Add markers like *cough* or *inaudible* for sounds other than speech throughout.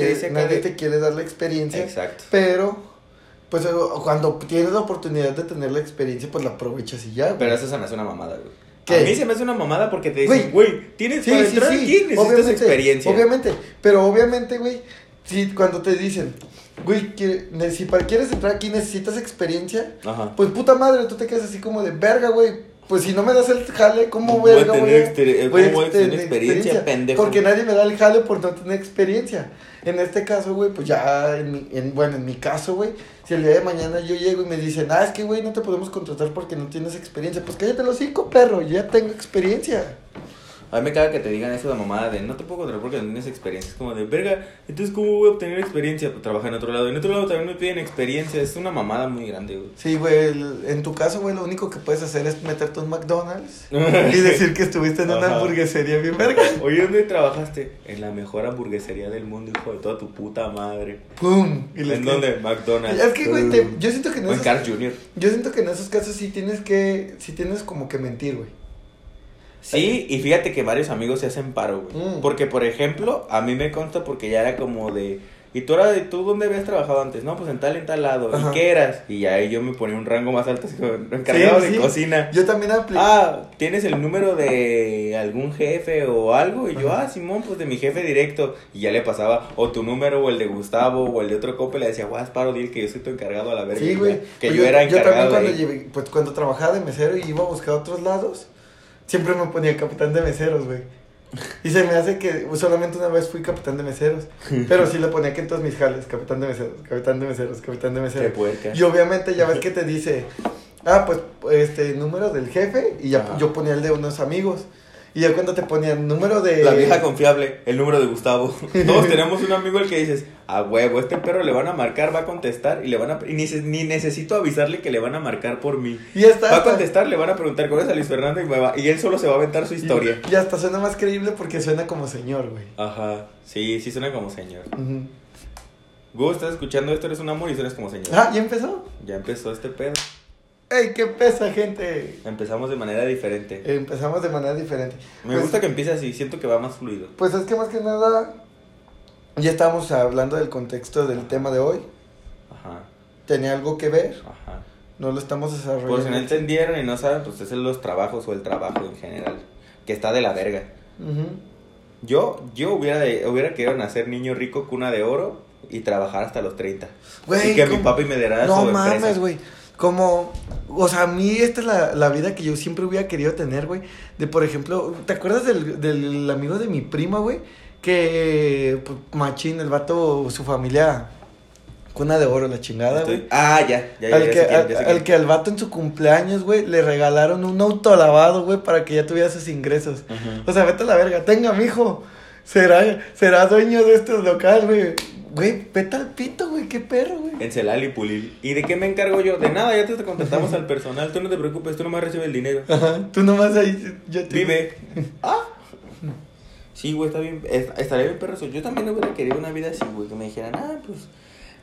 dice nadie te quiere dar la experiencia. Exacto. Pero, pues eh, cuando tienes la oportunidad de tener la experiencia, pues la aprovechas y ya. güey. Pero eso se me hace una mamada, güey. ¿Qué? A mí se me hace una mamada porque te dicen, Güey. güey, tienes para entrar aquí, necesitas obviamente, experiencia. Obviamente, pero obviamente, güey, si cuando te dicen, güey, que- si para quieres entrar aquí necesitas experiencia, Ajá. pues puta madre, tú te quedas así como de verga, güey. Pues si no me das el jale, ¿cómo Voy a tener Voy a ¿cómo voy a tener tener experiencia, pendejo? Porque nadie me da el jale por no tener experiencia. En este caso, güey, pues ya, en mi, en, bueno, en mi caso, güey, si el día de mañana yo llego y me dicen, ah, es que, güey, no te podemos contratar porque no tienes experiencia, pues cállate los cinco, perro, yo ya tengo experiencia. A mí me caga que te digan eso de mamada de no te puedo contratar porque no tienes experiencia. Es como de verga, entonces ¿cómo voy a obtener experiencia? Pues trabajar en otro lado. En otro lado también me piden experiencia. Es una mamada muy grande, güey. Sí, güey, en tu caso, güey, lo único que puedes hacer es meterte un McDonald's y *laughs* decir que estuviste en una Ajá. hamburguesería bien verga. Oye, ¿dónde trabajaste? En la mejor hamburguesería del mundo, hijo de toda tu puta madre. ¡Pum! Y ¿En dónde? McDonald's. Es que, güey, te- yo siento que en O esos, Carl Jr. yo siento que en esos casos sí tienes que, sí tienes como que mentir, güey. Sí, y fíjate que varios amigos se hacen paro, güey. Mm. Porque, por ejemplo, a mí me consta porque ya era como de... ¿Y tú, era de, tú dónde habías trabajado antes? No, pues en tal, en tal lado. Ajá. ¿Y qué eras? Y ahí yo me ponía un rango más alto, así como encargado Sí, de sí. cocina. Yo también apliqué. Ah, ¿tienes el número de algún jefe o algo? Y yo, Ajá. ah, Simón, pues de mi jefe directo. Y ya le pasaba o tu número o el de Gustavo o el de otro compa. y Le decía, guau, paro, dile que yo soy tu encargado a la verga. Sí, güey. Que Pues yo, era Yo encargado también de cuando, llevé- pues, cuando trabajaba de mesero y iba a buscar otros lados, siempre me ponía capitán de meseros, güey. Y se me hace que solamente una vez fui capitán de meseros. *laughs* Pero sí le ponía que en todos mis jales, capitán de meseros, capitán de meseros, capitán de meseros. Y obviamente ya ves que te dice, ah, pues este número del jefe y ya yo ponía el de unos amigos. Y ya cuando te ponían número de... La vieja confiable, el número de Gustavo. *laughs* Todos tenemos un amigo al que dices, a huevo, este perro le van a marcar, va a contestar y le van a y ni, ni necesito avisarle que le van a marcar por mí. Y está. Va a contestar, le van a preguntar cuál es a Luis Fernando y, me va- y él solo se va a aventar su historia. Y, y hasta suena más creíble porque suena como señor, güey. Ajá, sí, sí suena como señor. Gus, estás escuchando esto, eres un amor y suenas como señor. Ah, ¿ya empezó? Ya empezó este pedo. ¡Ey, qué pesa, gente! Empezamos de manera diferente. Empezamos de manera diferente. Me Pues- gusta que empiece así, siento que va más fluido. Pues es que más que nada, ya estábamos hablando del contexto del tema de hoy. Ajá, Tenía algo que ver, ajá. no lo estamos desarrollando. Por si no entendieron y no saben, pues es los trabajos o el trabajo en general. Que está de la verga. Ujú. Yo, yo hubiera, de- hubiera querido nacer niño rico, cuna de oro y trabajar hasta los 30. Güey, y que mi ¿cómo? papi me diera No mames, güey. Como, o sea, a mí esta es la, la vida que yo siempre hubiera querido tener, güey. De, por ejemplo, ¿te acuerdas del, del amigo de mi prima, güey? Que, pues, machín, el vato, su familia, cuna de oro, la chingada, güey. Ah, ya, ya, ya, Al que, al, ya que al vato en su cumpleaños, güey, le regalaron un auto lavado, güey, para que ya tuviera sus ingresos. O sea, vete a la verga, tenga, mijo. Será, será dueño de este local, güey. Güey, vete al pito, güey, qué perro, güey. En Celal y Pulil. ¿Y de qué me encargo yo? De nada, ya te contratamos al personal. Tú no te preocupes, tú nomás recibes el dinero. Ajá, tú nomás ahí, yo te... Vive. Ah. Sí, güey, está bien. est- Estaría bien perro eso. Yo también hubiera querido una vida así, güey. Que me dijeran, ah, pues.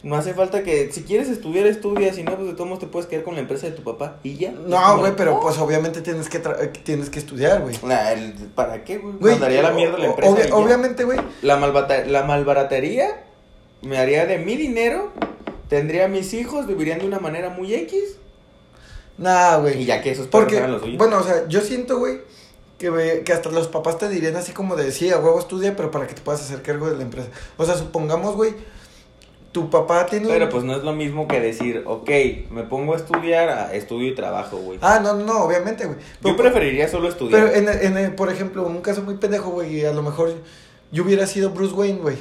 No hace falta que. Si quieres estudiar, estudia. Si no, pues de todos modos te puedes quedar con la empresa de tu papá. Y ya. No, güey, pero pues obviamente tienes que, tra- tienes que estudiar, güey. El- ¿Para qué, güey? Mandaría la mierda a la empresa. y obviamente, güey. La, la malbaratería me haría de mi dinero. Tendría mis hijos, vivirían de una manera muy X. Nah, güey. Y ya que esos Porque, hagan lo suyo. bueno, o sea, yo siento, güey, que, que hasta los papás te dirían así como de, sí, a huevo estudia, pero para que te puedas hacer cargo de la empresa. O sea, supongamos, güey, tu papá tiene Pero pues no es lo mismo que decir, ok, me pongo a estudiar, a estudio y trabajo, güey. Ah, no, no, obviamente, güey. Yo preferiría solo estudiar. Pero en, el- en por ejemplo, un caso muy pendejo, güey, y a lo mejor yo hubiera sido Bruce Wayne, güey.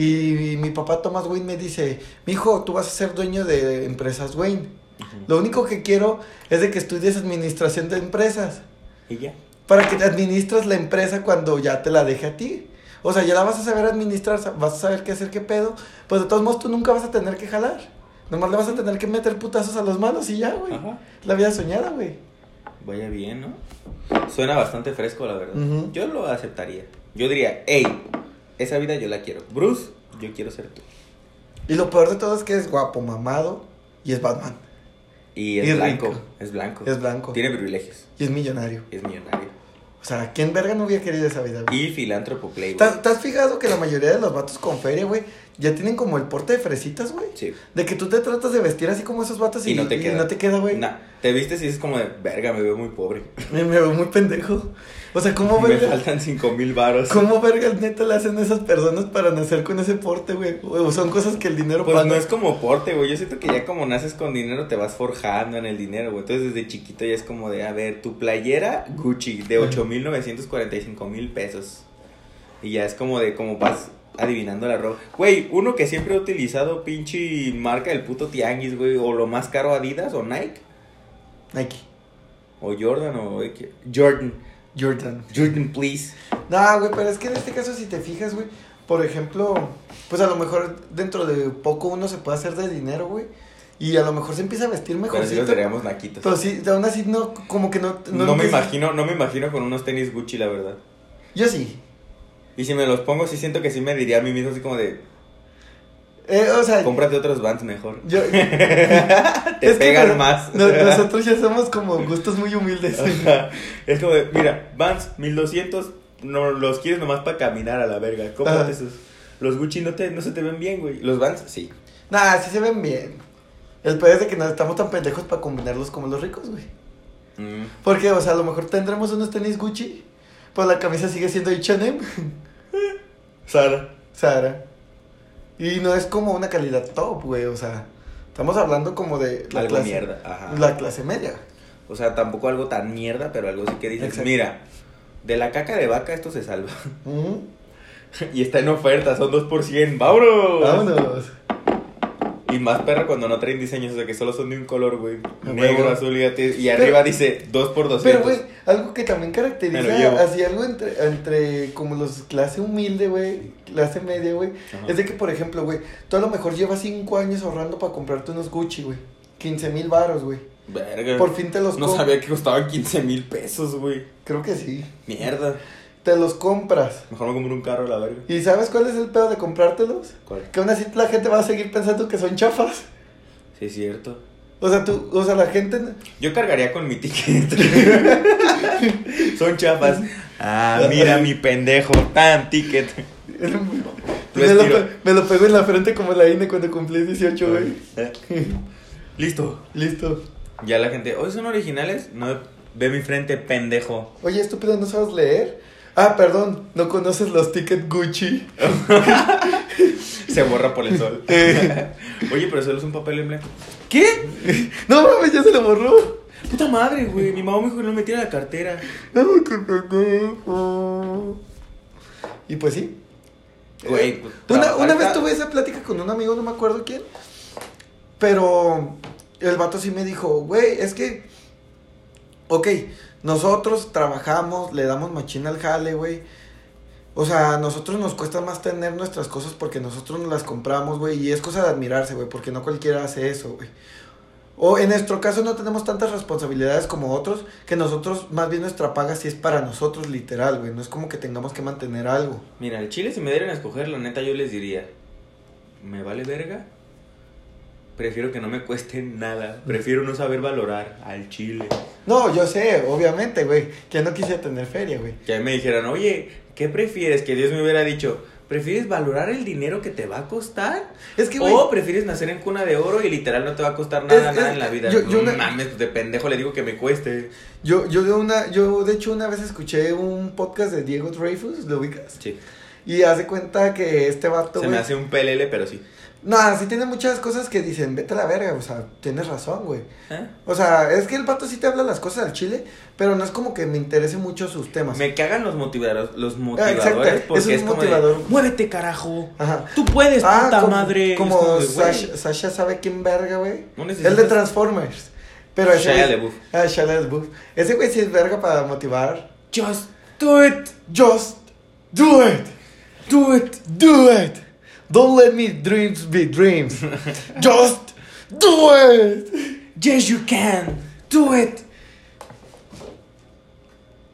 Y, mi papá Thomas Wayne me dice, mijo, tú vas a ser dueño de empresas Wayne. Ujú. Lo único que quiero es de que estudies administración de empresas. Y ya. Para que te administras la empresa cuando ya te la deje a ti. O sea, ya la vas a saber administrar, vas a saber qué hacer, qué pedo. Pues de todos modos tú nunca vas a tener que jalar. Nomás le vas a tener que meter putazos a los malos y ya, güey. La vida soñada, güey. Vaya bien, ¿no? Suena bastante fresco, la verdad. Yo lo aceptaría. Yo diría, hey, esa vida yo la quiero. Bruce, yo quiero ser tú. Y lo peor de todo es que es guapo, mamado y es Batman. Y es Y blanco. rico. Es blanco. Es blanco. Tiene privilegios. Y es millonario. Es millonario. sea, ¿quién verga no hubiera querido esa vida, güey? Y filántropo play, ¿Te, güey. te has fijado que la mayoría de los vatos con feria, güey, ya tienen como el porte de fresitas, güey? Sí. De que tú te tratas de vestir así como esos vatos y, Y no te queda. no te queda, güey. Nah, te vistes y es como de, verga, me veo muy pobre. *laughs* Me, me veo muy pendejo. O sea, ¿cómo *laughs* Me verga? faltan cinco mil varos. ¿Cómo verga neta le hacen a esas personas para nacer con ese porte, güey? O son cosas que el dinero Pues paga. no es como porte, güey. Yo siento que ya como naces con dinero te vas forjando en el dinero, güey. Entonces desde chiquito ya es como de, a ver, tu playera Gucci de 8.945 mil pesos. Y ya es como de, como vas adivinando la ropa. Güey, uno que siempre he utilizado pinche marca del puto tianguis, güey. O lo más caro Adidas o Nike. Nike. O Jordan o. Jordan. Jordan. Jordan, please. No, güey, pero es que en este caso si te fijas, güey, por ejemplo, pues a lo mejor dentro de poco uno se puede hacer de dinero, güey. Y a lo mejor se empieza a vestir Pero sí veríamos naquitos. Pero sí, aún así no, como que no... No, me empieza- imagino, no me imagino con unos tenis Gucci, la verdad. Yo sí. Y si me los pongo, sí siento que sí me diría a mí mismo así como de, Eh, o sea, cómprate otros Vans mejor. yo... *laughs* Te pegan más. no- nosotros ya somos como gustos muy humildes. *laughs* Ajá. es como de, mira, Vans 1200, no los quieres nomás para caminar a la verga. Cómprate esos. Los Gucci no, te, no se te ven bien, güey. Los Vans, sí. Nah, sí se ven bien. El peor es de que no estamos tan pendejos para combinarlos como los ricos, güey. Mm. Porque, o sea, a lo mejor tendremos unos tenis Gucci, pues la camisa sigue siendo H&M, *laughs* Sara. Sara. Y no es como una calidad top, güey, o sea, estamos hablando como de la Algo clase, mierda. Ajá. la clase media. O sea, tampoco algo tan mierda, pero algo sí que dices, Exacto. mira, de la caca de vaca esto se salva. *laughs* Y está en oferta, son 2 por 100. ¡Vámonos! Vámonos. Y más perra cuando no traen diseños, o sea que solo son de un color, güey. Negro, azul y, Pero- arriba dice 2 por 200. Pero, güey, algo que también caracteriza así algo entre, entre como los clase humilde, güey, clase media, güey, es de que, por ejemplo, güey, tú a lo mejor llevas cinco años ahorrando para comprarte unos Gucci, güey, 15 mil baros, güey. Verga. Por fin te los No sabía que costaban 15 mil pesos, güey. Creo que sí. Mierda. Te los compras. Mejor me compro un carro a la verga. ¿Y sabes cuál es el pedo de comprártelos? ¿Cuál? Que aún así la gente va a seguir pensando que son chafas. Sí, es cierto. O sea, tú, o sea, la gente... Yo cargaría con mi ticket. *laughs* Son chapas. Ah, mira mi pendejo. Tan ticket. me, lo, estiro. pe- me lo pegó en la frente como la INE cuando cumplí 18, güey. *laughs* Listo. Listo. Ya la gente, ¿hoy son originales? No, ve mi frente, pendejo. Oye, estúpido, ¿no sabes leer? Ah, perdón, no conoces los tickets Gucci. *laughs* Se borra por el sol. *laughs* Eh. Oye, pero solo es un papel en blanco. ¿Qué? No mames, ya se lo borró. Puta madre, güey. Mi mamá me dijo que no me metiera la cartera. Y pues sí. Güey, pues, Una, una vez tuve esa plática con un amigo, no me acuerdo quién. Pero el vato sí me dijo, güey, es que, ok, nosotros trabajamos, le damos machina al jale, güey. O sea, a nosotros nos cuesta más tener nuestras cosas porque nosotros nos las compramos, güey. Y es cosa de admirarse, güey, porque no cualquiera hace eso, güey. O en nuestro caso no tenemos tantas responsabilidades como otros, que nosotros, más bien nuestra paga sí es para nosotros, literal, güey. No es como que tengamos que mantener algo. Mira, el chile, si me dieran a escoger, la neta, yo les diría: ¿Me vale verga? Prefiero que no me cueste nada. Prefiero no saber valorar al chile. No, yo sé, obviamente, güey. Que no quise tener feria, güey. Que me dijeran, oye, ¿qué prefieres? Que Dios me hubiera dicho, ¿prefieres valorar el dinero que te va a costar? Es que, güey. O prefieres nacer en cuna de oro y literal no te va a costar nada, Es- nada es- en la vida. yo- yo no una- mames, de pendejo le digo que me cueste. Yo, yo de una, yo de hecho una vez escuché un podcast de Diego Dreyfus, ¿lo ubicas? Sí. Y hace cuenta que este vato, Se me hace un pelele, pero sí. No, sí tiene muchas cosas que dicen, vete a la verga, o sea, tienes razón, güey. ¿Eh? O sea, es que el vato sí te habla las cosas al chile, pero no es como que me interese mucho sus temas. Me cagan los motivadores, los Ah, motivadores exacto, porque eso es, como motivador. de, muévete carajo. Ajá. Tú puedes, puta como, madre. Como, como de, güey, Sasha, Sasha sabe quién verga, güey. No El de Transformers. Pero ese Shia LaBeouf. Ah, Shia LaBeouf. Ese güey sí es verga para motivar. Just do it. Just do it. Do it. Do it. Don't let me dreams be dreams. *laughs* Just do it. Yes, you can. Do it.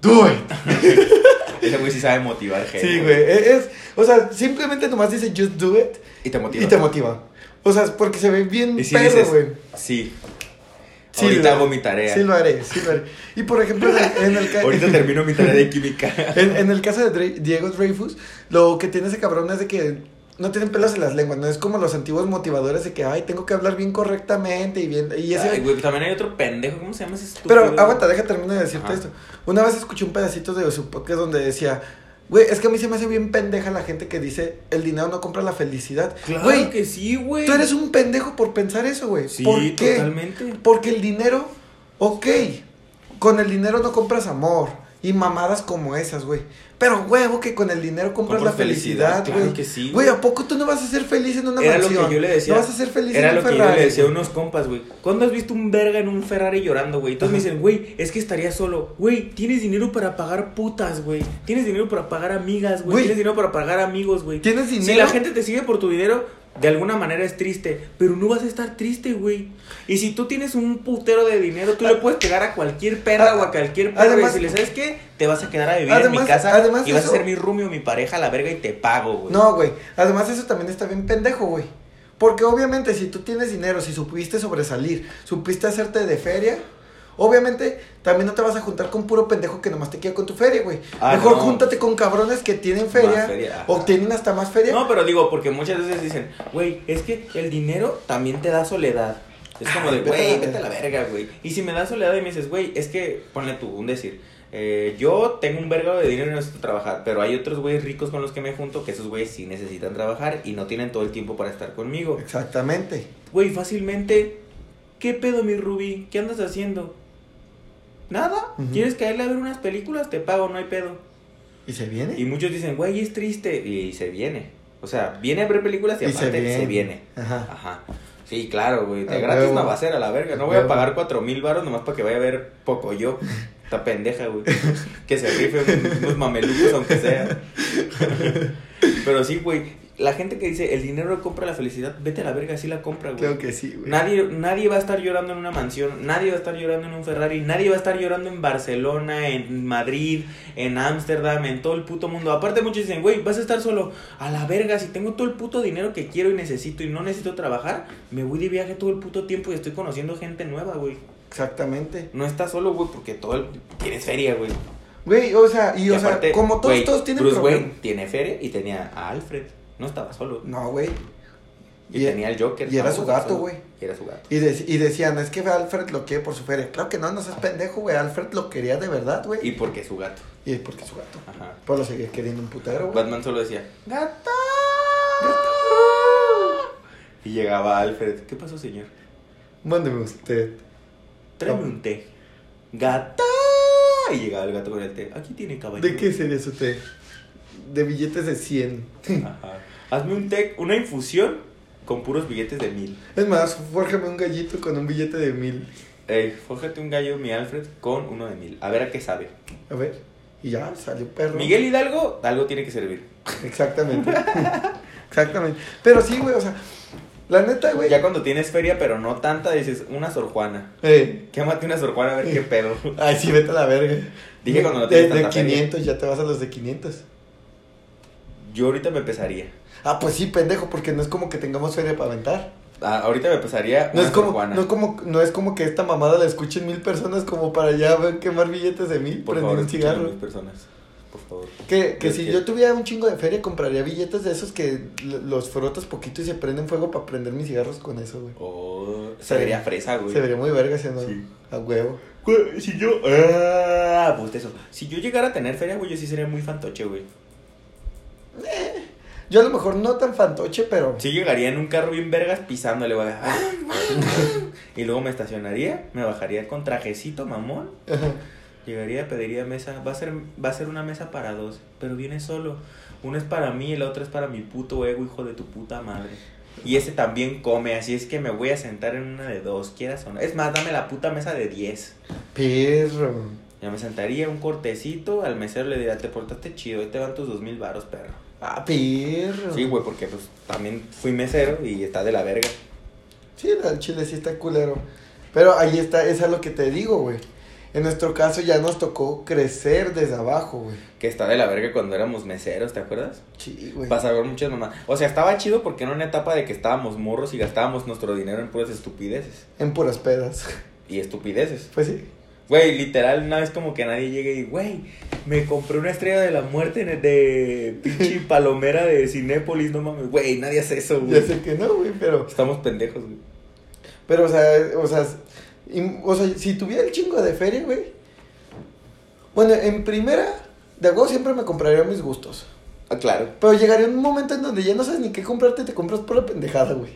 Do it. *laughs* Ese güey sí sabe motivar gente. Sí, güey. e- Es, o sea, simplemente nomás dice just do it Y te motiva. y te motiva. O sea, es porque se ve bien si perro, güey. sí. Sí, Ahorita lo- hago mi tarea. Sí lo haré, sí lo haré. Y por ejemplo, en el, en el ca- Ahorita termino mi tarea de química. *laughs* en, en el caso de Dre- Diego Dreyfus, lo que tiene ese cabrón es de que no tienen pelos en las lenguas, no es como los antiguos motivadores de que, ay, tengo que hablar bien correctamente y bien. Y ese, Ay, güey, también hay otro pendejo, ¿cómo se llama ese estúpido? Pero aguanta, deja terminar de decirte Ajá. esto. Una vez escuché un pedacito de su podcast donde decía, güey, es que a mí se me hace bien pendeja la gente que dice, el dinero no compra la felicidad. Claro Güey, que sí, güey. tú eres un pendejo por pensar eso, güey. Sí, ¿Por qué? totalmente. Porque el dinero, ok, con el dinero no compras amor y mamadas como esas, güey. Pero huevo que con el dinero compras la felicidad, felicidad, claro güey. que sí, Güey, güey. ¿a poco tú no vas a ser feliz en una Era lo que yo le decía. No vas a ser feliz Era en lo un que yo Ferrari. le decía a güey. unos compas, güey. ¿Cuándo has visto un verga en un Ferrari llorando, güey? Todos me dicen, güey, es que estaría solo. Güey, tienes dinero para pagar putas, güey. Tienes dinero para pagar amigas, güey. Güey. Tienes dinero para pagar amigos, güey. ¿Tienes Si dinero? la gente te sigue por tu dinero, de alguna manera es triste. Pero no vas a estar triste, güey. Y si tú tienes un putero de dinero, tú le puedes pegar a cualquier perra Ah, o a cualquier perro. además- y decirle, ¿sabes qué? Te vas a quedar a vivir en mi casa además y vas eso- a ser mi roomie o mi pareja la verga y te pago, güey. No, güey. Además, eso también está bien pendejo, güey. Porque obviamente, si tú tienes dinero, si supiste sobresalir, supiste hacerte de feria, obviamente también no te vas a juntar con puro pendejo que nomás te queda con tu feria, güey. Ah, Mejor no. júntate con cabrones que tienen feria, o tienen hasta más feria. No, pero digo, porque muchas veces dicen, güey, es que el dinero también te da soledad. Es como Ay, de, güey, vete a la verga, güey. Y si me da soledad y me dices, güey, es que, ponle tú, un decir, eh, yo tengo un vergo de dinero y no necesito trabajar, pero hay otros güeyes ricos con los que me junto que esos güeyes sí necesitan trabajar y no tienen todo el tiempo para estar conmigo. Exactamente. Güey, fácilmente, ¿qué pedo, mi Ruby? ¿Qué andas haciendo? Nada. Ujú. ¿Quieres caerle a ver unas películas? Te pago, no hay pedo. ¿Y se viene? Y muchos dicen, güey, es triste. Y, se viene. O sea, viene a ver películas y, Y aparte se viene. Ajá. Ajá. Sí, claro, güey. De A gratis no va a ser a la verga. No voy a pagar cuatro mil baros nomás para que vaya a ver poco yo. Esta pendeja, güey. Que se rife un- unos mamelucos, aunque sea. *laughs* Pero sí, güey. La gente que dice, el dinero compra la felicidad, vete a la verga, sí la compra, güey. Creo que sí, güey. Nadie, nadie va a estar llorando en una mansión, nadie va a estar llorando en un Ferrari, nadie va a estar llorando en Barcelona, en Madrid, en Ámsterdam, en todo el puto mundo. Aparte muchos dicen, güey, vas a estar solo. A la verga, si tengo todo el puto dinero que quiero y necesito y no necesito trabajar, me voy de viaje todo el puto tiempo y estoy conociendo gente nueva, güey. Exactamente. No estás solo, güey, porque todo el... tienes feria, güey. Güey, o sea, y, Y o sea, como todos, güey, todos tienen Bruce. Wayne tiene feria y tenía a Alfred. No estaba solo. No, güey. Y, Y- tenía al Joker. y era su gato, güey. Y era su gato. Y, dec- y decían, es que Alfred lo quiere por su feria. Claro que no, no seas pendejo, güey. Alfred lo quería de verdad, güey. Y porque es su gato. Y es porque es su gato. Ajá. Pues lo seguía queriendo un putero, güey. Batman solo decía, ¡Gato! Y llegaba Alfred. ¿Qué pasó, señor? Mándeme usted. Tráeme un té. ¡Gato! Y llegaba el gato con el té. Aquí tiene caballero. ¿De qué sería su té? De billetes de 100. Ajá. Hazme un té, una infusión con puros billetes de mil. Es más, fórjame un gallito con un billete de mil. Ey, fójate un gallo, mi Alfred, con uno de mil. A ver a qué sabe. A ver. Y ya, salió perro. Miguel Hidalgo, algo tiene que servir. Exactamente. *laughs* Exactamente. Pero sí, güey, o sea, la neta, güey. Ya cuando tienes feria, pero no tanta, dices, una Sor Juana. Eh. Quémate una Sor Juana a ver qué *laughs* pedo. Ay, sí, vete a la verga. Dije cuando no de, tienes de tanta feria. 500, ya te vas a los de 500. Yo ahorita me pesaría. Ah, pues sí, pendejo, porque no es como que tengamos feria para aventar. Ah, ahorita me pesaría No es como, no, como, no es como que esta mamada la escuchen mil personas como para ya quemar billetes de mil, Por prender favor, un cigarro. mis personas. Por favor. Que, que Es si que- yo tuviera un chingo de feria, compraría billetes de esos que los frotas poquito y se prenden fuego para prender mis cigarros con eso, güey. Oh, se Se- vería fresa, güey. Se vería muy verga ese, ¿no? Sí. A huevo. Si yo. Ah, pues eso. Si yo llegara a tener feria, güey, yo sí sería muy fantoche, güey. Yo a lo mejor no tan fantoche, pero... Sí llegaría en un carro bien vergas pisándole, güey. Ah, *laughs* y luego me estacionaría, me bajaría con trajecito, mamón. Llegaría, pediría mesa. Va a ser, va a ser una mesa para dos, pero viene solo. Uno es para mí y la otra es para mi puto ego, hijo de tu puta madre. Y ese también come, así es que me voy a sentar en una de dos, quieras o no. Es más, dame la puta mesa de diez. Perro. Ya me sentaría un cortecito, al mesero le diría, te portaste chido, ahí te van tus dos mil varos, perro. Ah, perro. Sí, güey, porque pues también fui mesero y está de la verga. Sí, el chile sí está culero. Pero ahí está, es a lo que te digo, güey. En nuestro caso ya nos tocó crecer desde abajo, güey. Que está de la verga cuando éramos meseros, ¿te acuerdas? Sí, güey. Pasaron muchas mamás. O sea, estaba chido porque era una etapa de que estábamos morros y gastábamos nuestro dinero en puras estupideces. En puras pedas. y estupideces. Pues sí. Güey, literal, una vez como que nadie llegue y, güey, me compré una estrella de la muerte en el- de pinche *laughs* palomera de Cinépolis, no mames. Güey, nadie hace eso, Ya güey. sé que no, güey, pero. Estamos pendejos, güey. Pero, o sea, o sea, o sea, si tuviera el chingo de feria, güey. Bueno, en primera, de algo siempre me compraría mis gustos. Ah, claro. Pero llegaría un momento en donde ya no sabes ni qué comprarte, te compras por la pendejada, güey.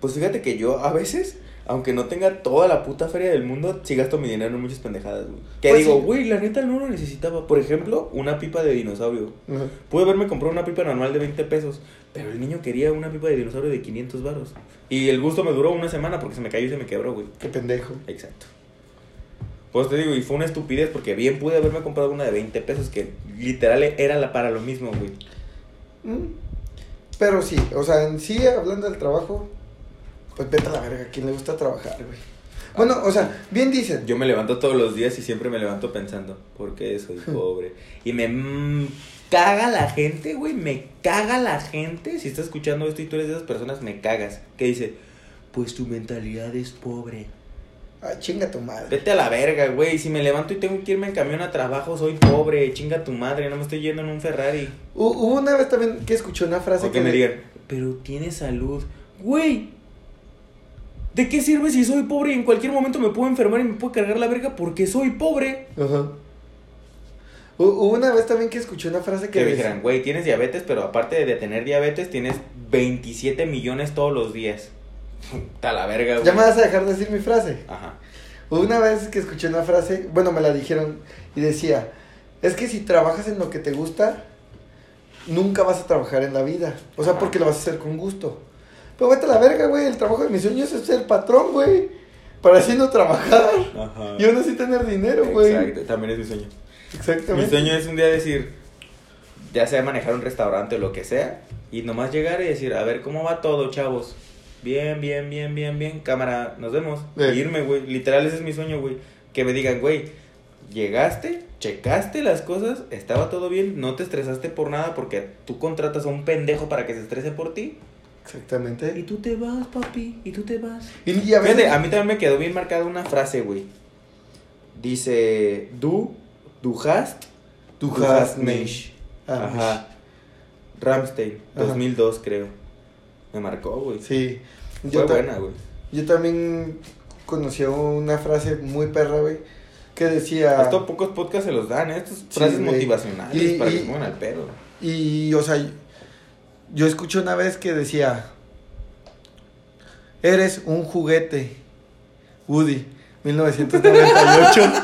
Pues fíjate que yo a veces, aunque no tenga toda la puta feria del mundo, sí gasto mi dinero en muchas pendejadas, güey. Que Pues digo, sí. güey, la neta no lo necesitaba. Por ejemplo, una pipa de dinosaurio. Pude haberme comprado una pipa normal de 20 pesos, pero el niño quería una pipa de dinosaurio de 500 varos. Y el gusto me duró una semana porque se me cayó y se me quebró, güey. Qué pendejo. Exacto. Pues te digo, y fue una estupidez porque bien pude haberme comprado una de 20 pesos que literal era la para lo mismo, güey. Mm. Pero sí, o sea, en sí, hablando del trabajo, pues vete a la verga, ¿a quién le gusta trabajar, güey? Bueno, o sea, bien dicen. Yo me levanto todos los días y siempre me levanto pensando, ¿por qué soy pobre? Y me mm, caga la gente, güey, me caga la gente. Si estás escuchando esto y tú eres de esas personas, me cagas. Que dice, pues tu mentalidad es pobre. Ah, chinga tu madre. Vete a la verga, güey. Si me levanto y tengo que irme en camión a trabajo, soy pobre. Chinga tu madre, no me estoy yendo en un Ferrari. Hu- Hubo una vez también que escuché una frase O que me de- digan, pero tienes salud. Güey, ¿de qué sirve si soy pobre y en cualquier momento me puedo enfermar y me puedo cargar la verga porque soy pobre? Ajá. Hu- Hubo una vez también que escuché una frase que Que me decía- dijeran, güey, tienes diabetes, pero aparte de tener diabetes, tienes 27 millones todos los días. *laughs* Está la verga, güey. Ya me vas a dejar de decir mi frase. Ajá. Hubo Una vez que escuché una frase, bueno, me la dijeron y decía, es que si trabajas en lo que te gusta, nunca vas a trabajar en la vida. O sea, Ajá. porque lo vas a hacer con gusto. Pero vete a la verga, güey, el trabajo de mis sueños es ser patrón, güey. Para así no trabajar. Ajá. Y aún así tener dinero, güey. Exacto, también es mi sueño. Mi Exactamente. sueño es un día decir, ya sea manejar un restaurante o lo que sea, y nomás llegar y decir, a ver, ¿cómo va todo, chavos? Bien, bien, bien, bien, bien, cámara, nos vemos. Irme, güey. Literal, ese es mi sueño, güey. Que me digan, güey, llegaste, checaste las cosas, estaba todo bien, no te estresaste por nada porque tú contratas a un pendejo para que se estrese por ti. Y Exactamente. tú te vas, papi, y tú te vas. Y, y a veces... Fíjate, a mí también me quedó bien marcada una frase, güey. Dice, du, du hast, Du du hast mich. Ah, Ajá. Ramstein, Ajá. 2002 creo. Me marcó, güey. Sí. Fue Yo, buena, güey. yo también conocí una frase muy perra, güey, que decía... Esto pocos podcasts se los dan, ¿eh? Estas Sí, frases güey. motivacionales Y- para y- que se pongan al pedo. Y, o sea, yo escuché una vez que decía, eres un juguete, Woody, 1998. *laughs*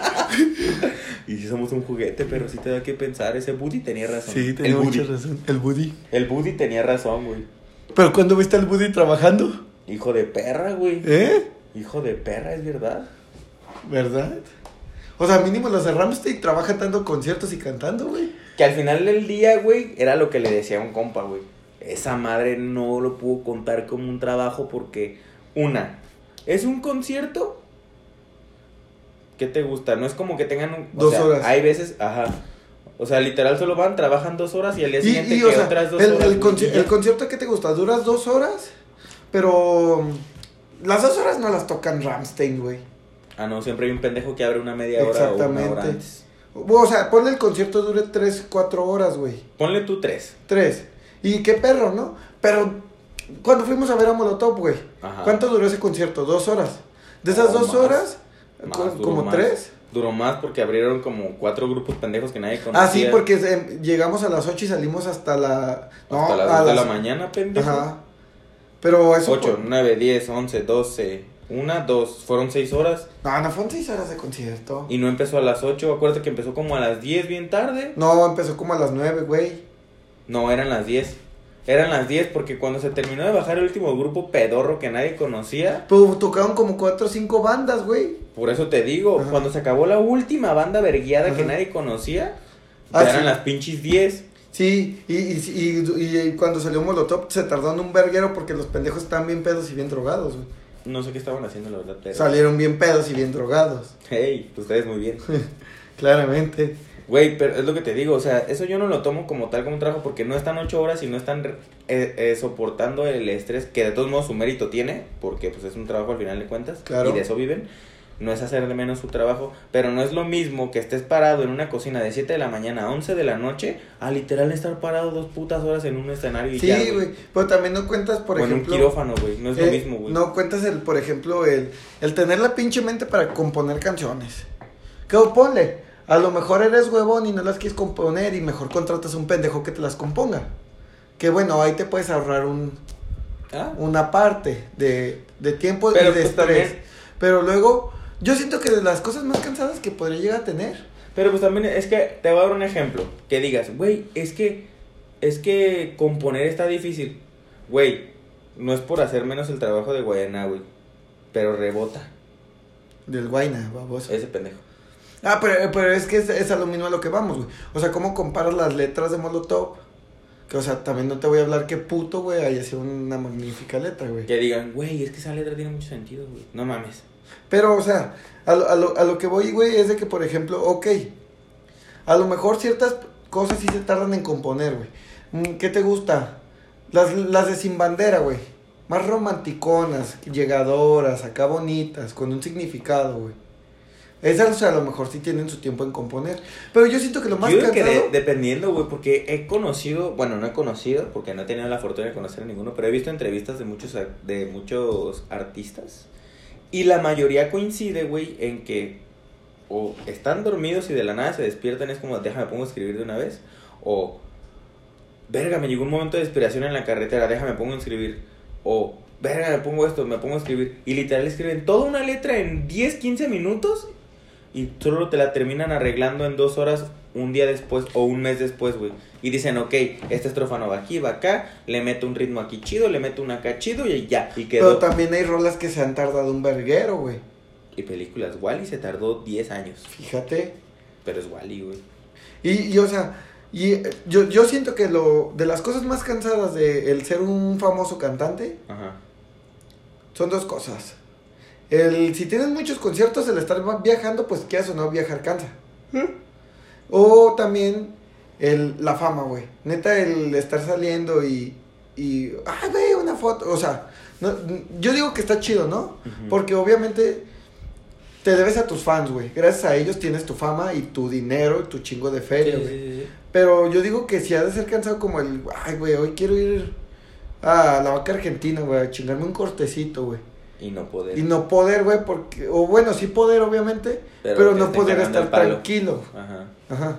Y si somos un juguete, pero sí te da que pensar. Ese Buddy tenía razón. sí, el tenía mucha Buddy. razón. El Woody. El Buddy tenía razón, güey. Pero cuando viste al Woody trabajando, Hijo de perra, güey. ¿eh? Hijo de perra, es verdad. ¿Verdad? O sea, mínimo los de Ramstein trabajan dando conciertos y cantando, güey. Que al final del día, güey, era lo que le decía a un compa, güey. Esa madre no lo pudo contar como un trabajo porque, una, es un concierto. ¿Qué te gusta? No es como que tengan un. Dos sea, horas. Hay veces, ajá. O sea, literal solo van, trabajan dos horas y al día Y, siguiente y, que o sea, otras dos el, horas. el, conci- y concierto que te gusta, duras dos horas, pero mm, las dos horas no las tocan Ramstein, güey. Ah, no, siempre hay un pendejo que abre una media hora o una hora Exactamente. antes. O sea, ponle el concierto dure tres, cuatro horas, güey. Ponle tú tres. Tres. Y qué perro, ¿no? Pero cuando fuimos a ver a Molotov, güey, Ajá. ¿cuánto duró ese concierto? ¿Dos horas? De esas No, dos más. horas, Más, co- como más. tres. Duró más porque abrieron como cuatro grupos pendejos que nadie conocía. Ah, sí, porque eh, llegamos a las ocho y salimos hasta la... no, Hasta las a 2 de la mañana, pendejo. Ajá. Pero eso... 8, por- 9, 10, 11, 12, 1, 2. Fueron 6 horas No, no fueron seis horas de concierto. y no empezó a las 8. Acuérdate que empezó como a las 10 bien tarde. No, empezó como a las nueve, güey. No, eran las 10. Eran las 10 porque cuando se terminó de bajar el último grupo pedorro que nadie conocía, Pero tocaron como cuatro o cinco bandas, güey. por eso te digo, Ajá. cuando se acabó la última banda verguiada que nadie conocía, Ah, eran sí. las pinches 10. Sí, y, y, y, y cuando salió Molotov se tardó en un verguero porque los pendejos estaban bien pedos y bien drogados, güey. No sé qué estaban haciendo, la verdad, pero. Salieron bien pedos y bien drogados. Hey, ustedes muy bien. *laughs* Claramente. Güey, pero es lo que te digo, o sea, eso yo no lo tomo como tal como un trabajo porque no están ocho horas y no están eh, eh, soportando el estrés que de todos modos su mérito tiene, porque pues es un trabajo al final de cuentas Claro. y de eso viven. no es hacer de menos su trabajo, pero no es lo mismo que estés parado en una cocina de 7 de la mañana a 11 de la noche a literal estar parado dos putas horas en un escenario y Sí, güey. Pero también no cuentas, por o en un ejemplo. quirófano, güey, no es lo eh, mismo, güey. No cuentas el, por ejemplo, el, el tener la pinche mente para componer canciones. Que o ponle, a lo mejor eres huevón y no las quieres componer y mejor contratas un pendejo que te las componga. Que bueno, ahí te puedes ahorrar un, Ah, una parte de, de tiempo Pero, y de pues, estrés. también- Pero luego, yo siento que de las cosas más cansadas que podría llegar a tener. Pero pues también es que te voy a dar un ejemplo. Que digas, güey, es que, es que componer está difícil. Güey, no es por hacer menos el trabajo de Guayana, güey. Pero rebota Del guayna, baboso. ese pendejo. Ah, pero, pero es que es, es a lo mismo a lo que vamos, güey. O sea, ¿cómo comparas las letras de Molotov? Que, o sea, también no te voy a hablar que puto, güey, haya sido una magnífica letra, güey. Que digan, güey, es que esa letra tiene mucho sentido, güey. No mames. Pero, o sea, a lo, a lo, a lo que voy, güey, es de que, por ejemplo, ok, a lo mejor ciertas cosas sí se tardan en componer, güey. Mm, ¿Qué te gusta? Las, las de Sin Bandera, güey. Más romanticonas, llegadoras, acá bonitas, con un significado, güey. Esas, o sea, a lo mejor sí tienen su tiempo en componer. Pero yo siento que lo más Yo que de- dependiendo, güey, porque he conocido, bueno, no he conocido, porque no he tenido la fortuna de conocer a ninguno, pero he visto entrevistas de muchos, de muchos artistas. Y la mayoría coincide, güey, en que o están dormidos y de la nada se despiertan, es como, déjame pongo a escribir de una vez. O, verga, me llegó un momento de inspiración en la carretera, déjame pongo a escribir. O, verga, me pongo esto, me pongo a escribir. Y literal escriben toda una letra en 10, 15 minutos y solo te la terminan arreglando en dos horas un día después o un mes después, güey. Y dicen, ok, esta estrofa no va aquí, va acá, le meto un ritmo aquí chido, le meto una acá chido y ya, y Pero quedó. también hay rolas que se han tardado un verguero, güey. Y películas, Wally se tardó 10 años, Fíjate. pero es Wally, güey. Y, y, o sea, y eh, yo, yo siento que lo de las cosas más cansadas de el ser un famoso cantante Ajá. son dos cosas. El, si tienes muchos conciertos, el estar viajando, pues quieras o no, viajar cansa. O también el, la fama, güey. Neta, el estar saliendo y, y, ay, ve una foto. O sea, no, yo digo que está chido, ¿no? Porque obviamente te debes a tus fans, güey. Gracias a ellos tienes tu fama y tu dinero y tu chingo de feria, sí, güey. sí, sí. Pero yo digo que si ha de ser cansado como el, ay, güey, hoy quiero ir a la vaca argentina, güey, a chingarme un cortecito, güey. Y no poder. Y no poder, güey, porque, o bueno, sí poder, obviamente, Pero no poder estar tranquilo. Ajá. Ajá.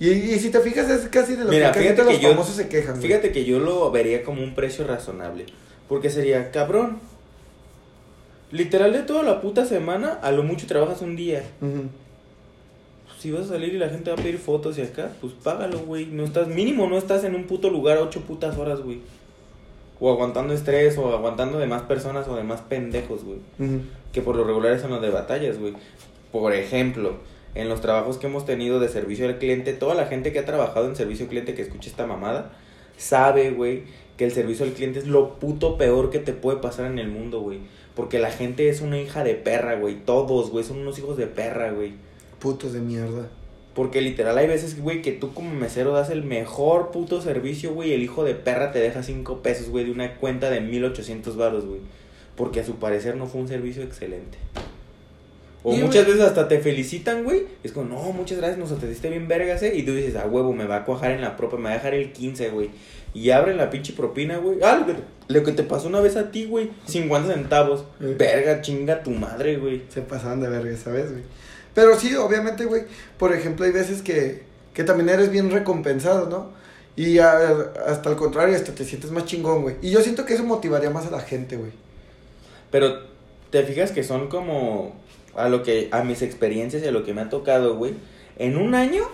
Y, y si te fijas, es casi de lo Mira, que fíjate los yo- famosos se quejan, güey. Fíjate que yo lo vería como un precio razonable. Porque sería, cabrón. Literal de toda la puta semana, a lo mucho trabajas un día. Si vas a salir y la gente va a pedir fotos y acá, pues págalo, güey. No estás, mínimo no estás en un puto lugar ocho putas horas, güey. O aguantando estrés, o aguantando de más personas o de más pendejos, güey. Que por lo regular son los de batallas, güey. Por ejemplo, en los trabajos que hemos tenido de servicio al cliente, toda la gente que ha trabajado en servicio al cliente que escucha esta mamada, sabe, güey, que el servicio al cliente es lo puto peor que te puede pasar en el mundo, güey. Porque la gente es una hija de perra, güey. Todos, güey, son unos hijos de perra, güey. Putos de mierda. Porque literal hay veces, güey, que tú como mesero das el mejor puto servicio, güey, y el hijo de perra te deja cinco pesos, güey, de una cuenta de 1800 varos, güey. Porque a su parecer no fue un servicio excelente. O muchas veces hasta te felicitan, güey. Es como, no, muchas gracias, nos atendiste bien vergas, eh. Y tú dices, a huevo, me va a cuajar en la propa, me va a dejar el 15, güey. Y abren la pinche propina, güey. Ah, lo que, lo que te pasó una vez a ti, güey. 50 centavos. Verga, chinga tu madre, güey. Se pasaban de verga, ¿sabes, güey? Pero sí, obviamente, güey, por ejemplo, hay veces que, que también eres bien recompensado, ¿no? Y a- hasta al contrario, hasta te sientes más chingón, güey. Y yo siento que eso motivaría más a la gente, güey. Pero te fijas que son como a lo que a mis experiencias y a lo que me ha tocado, güey. En un año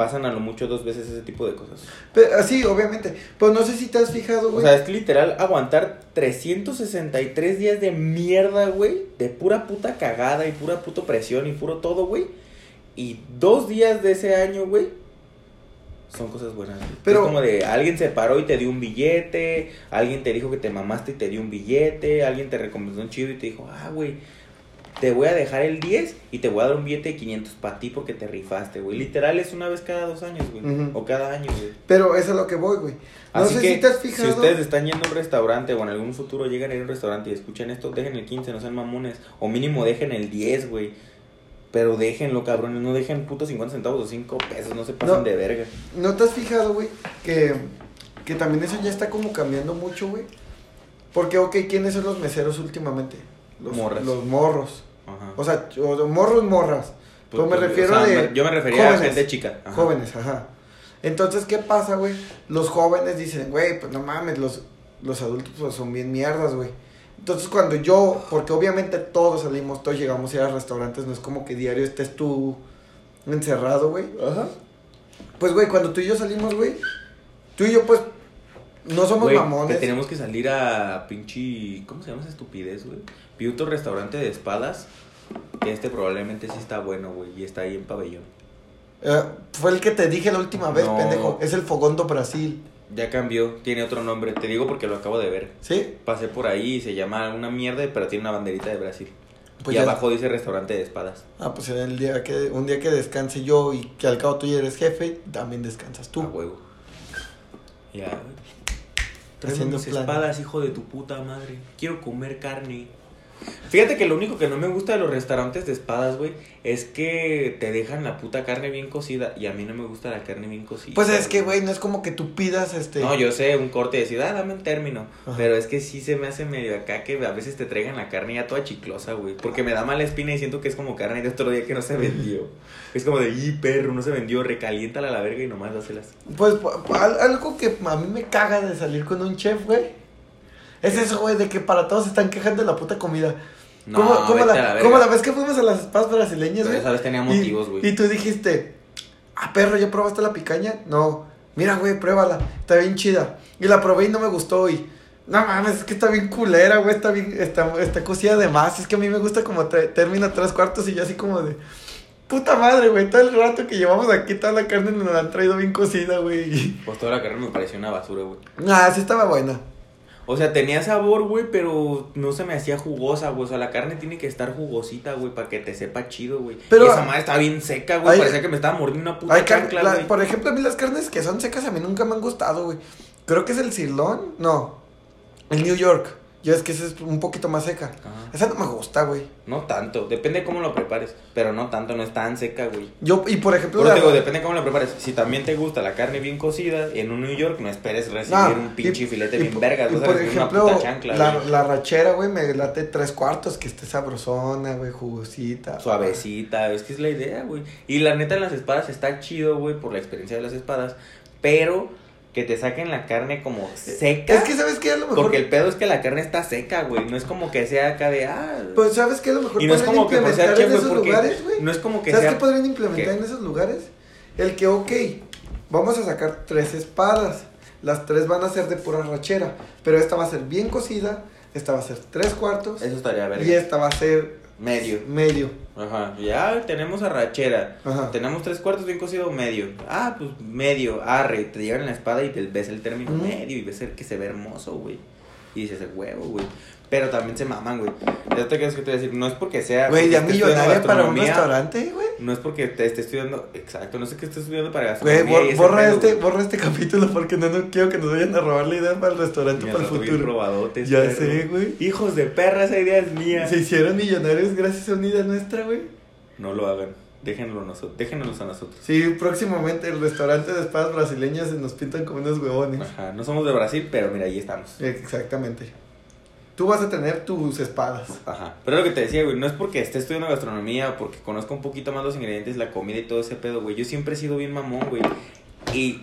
pasan a lo mucho dos veces ese tipo de cosas. Pero, ah, sí, obviamente. Pero no sé si te has fijado, O güey. sea, es literal aguantar 363 días de mierda, güey, de pura puta cagada y pura puta presión y puro todo, güey. Y dos días de ese año, güey, son cosas buenas. güey. Pero- es como de alguien se paró y te dio un billete, alguien te dijo que te mamaste y te dio un billete, alguien te recompensó un chido y te dijo, ah, güey, te voy a dejar el 10 y te voy a dar un billete de 500 para ti porque te rifaste, güey. Literal es una vez cada dos años, güey. O cada año, güey. Pero eso es lo que voy, güey. No Así sé que si te has fijado. si ustedes están yendo a un restaurante o en algún futuro llegan a ir a un restaurante y escuchan esto, dejen el 15, no sean mamones. O mínimo dejen el 10, güey. Pero déjenlo, cabrones. No dejen putos 50 centavos o 5 pesos. No se pasen No. de verga. ¿No te has fijado, güey? Que, que también eso ya está como cambiando mucho, güey. Porque, ok, ¿quiénes son los meseros últimamente? Los Morras. Los morros. Ajá. O sea, morros, morras. Pues, Pero me pues, refiero o sea, de. Yo me refería a jóvenes. gente chica. Ajá. Jóvenes, ajá. Entonces, ¿qué pasa, güey? Los jóvenes dicen, güey, pues no mames, los, los adultos pues, son bien mierdas, güey. Entonces, cuando yo, porque obviamente todos salimos, todos llegamos a ir a restaurantes, no es como que diario estés tú encerrado, güey. Ajá. Pues, güey, cuando tú y yo salimos, güey, tú y yo, pues, no somos mamones. que tenemos que salir a pinche. ¿Cómo se llama esa estupidez, güey? Vi otro restaurante de espadas. Que este probablemente sí está bueno, güey. Y está ahí en pabellón. Eh, fue el que te dije la última vez, No. pendejo. Es el Fogón do Brasil. Ya cambió, tiene otro nombre. Te digo porque lo acabo de ver. ¿Sí? Pasé por ahí y se llama una mierda, pero tiene una banderita de Brasil. Pues y ya- abajo dice restaurante de espadas. Ah, pues el día que, un día que descanse yo y que al cabo tú ya eres jefe, también descansas tú. A huevo. Ya, Haciendo plan. espadas, hijo de tu puta madre. Quiero comer carne. Fíjate que lo único que no me gusta de los restaurantes de espadas, güey, es que te dejan la puta carne bien cocida. Y a mí no me gusta la carne bien cocida. Pues es que, güey, no es como que tú pidas este. No, yo sé, un corte de decir, ah, dame un término. Ajá. Pero es que sí se me hace medio acá que a veces te traigan la carne ya toda chiclosa, güey. Porque me da mala espina y siento que es como carne de otro día que no se vendió. *laughs* Es como de, y perro, no se vendió, recaliéntala a la verga y nomás dáselas. Pues algo que a mí me caga de salir con un chef, güey. Es eso, güey, de que para todos se están quejando de la puta comida. No, ¿Cómo, cómo la, la cómo la vez que fuimos a las espadas brasileñas, güey? esa vez tenía motivos, güey. Y, tú dijiste, ah, perro, ¿ya probaste la picaña? No. Mira, güey, pruébala. Está bien chida. Y la probé y no me gustó y... No mames, es que está bien culera, güey. Está bien, está, está cocida de más. Es que a mí me gusta como tre- término tres cuartos y yo así como de... Puta madre, güey. Todo el rato que llevamos aquí, toda la carne nos la han traído bien cocida, güey. Pues toda la carne me pareció una basura, güey. Ah, sí estaba buena. O sea, tenía sabor, güey, pero no se me hacía jugosa, güey. O sea, la carne tiene que estar jugosita, güey, para que te sepa chido, güey. Pero- y esa madre estaba bien seca, güey. Parecía que me estaba mordiendo una puta chancla, la- güey. por ejemplo, a mí las carnes que son secas a mí nunca me han gustado, güey. Creo que es el sirloin. No. El New York. Ya es que esa es un poquito más seca. Ajá. Esa no me gusta, güey. No tanto, depende de cómo lo prepares. Pero no tanto, no es tan seca, güey. Yo, y por ejemplo, Por la- digo, depende de cómo lo prepares. Si también te gusta la carne bien cocida, en un New York no esperes recibir No, un pinche y- filete y bien por- vergas. y Vas a por recibir ejemplo, una puta chancla, la, güey. la rachera, güey, me late tres cuartos, que esté sabrosona, güey, jugosita. Suavecita, es que es la idea, güey. Y la neta en las espadas está chido, güey, por la experiencia de las espadas. Pero que te saquen la carne como seca. Es que, ¿sabes qué? A lo mejor... Porque el pedo es que la carne está seca, güey. No es como que sea acá de ah. Pues, ¿sabes qué? A lo mejor y no es como que por ser chef, en güey, lugares, güey. no es como que ¿Sabes sea qué podrían implementar ¿Qué? en esos lugares? El que, ok, vamos a sacar tres espadas. Las tres van a ser de pura rachera. Pero esta va a ser bien cocida. Esta va a ser tres cuartos. Eso estaría verga. Y esta va a ser Medio. medio. Ajá. Ya tenemos arrachera. Ajá. Tenemos tres cuartos bien cocido medio. Ah, pues medio. Arre. Te llegan en la espada y te ves el término medio y ves el que se ve hermoso, güey. Y dices, el huevo, güey. Pero también se maman, güey. Ya te quedas que te voy a decir, no es porque sea. Güey, ya millonaria para un restaurante, güey. No es porque te esté estudiando. Exacto, no sé qué esté estudiando para Güey, gastronomía. bor- y ese borra, pedo, este, güey. borra este capítulo porque no, no quiero que nos vayan a robar la idea para el restaurante Mira, para el futuro. robadotes, Ya perro. sé, güey. Hijos de perra, esa idea es mía. Se hicieron millonarios gracias a una idea nuestra, güey. No lo hagan. Déjenlo nosotros. Déjenos a nosotros. Sí, próximamente el restaurante de espadas brasileñas se nos pintan como unos huevones. Ajá, no somos de Brasil, pero mira, ahí estamos. Exactamente. Tú vas a tener tus espadas. Ajá. Pero lo que te decía, güey, no es porque esté estudiando gastronomía o porque conozca un poquito más los ingredientes, la comida y todo ese pedo, güey. Yo siempre he sido bien mamón, güey. Y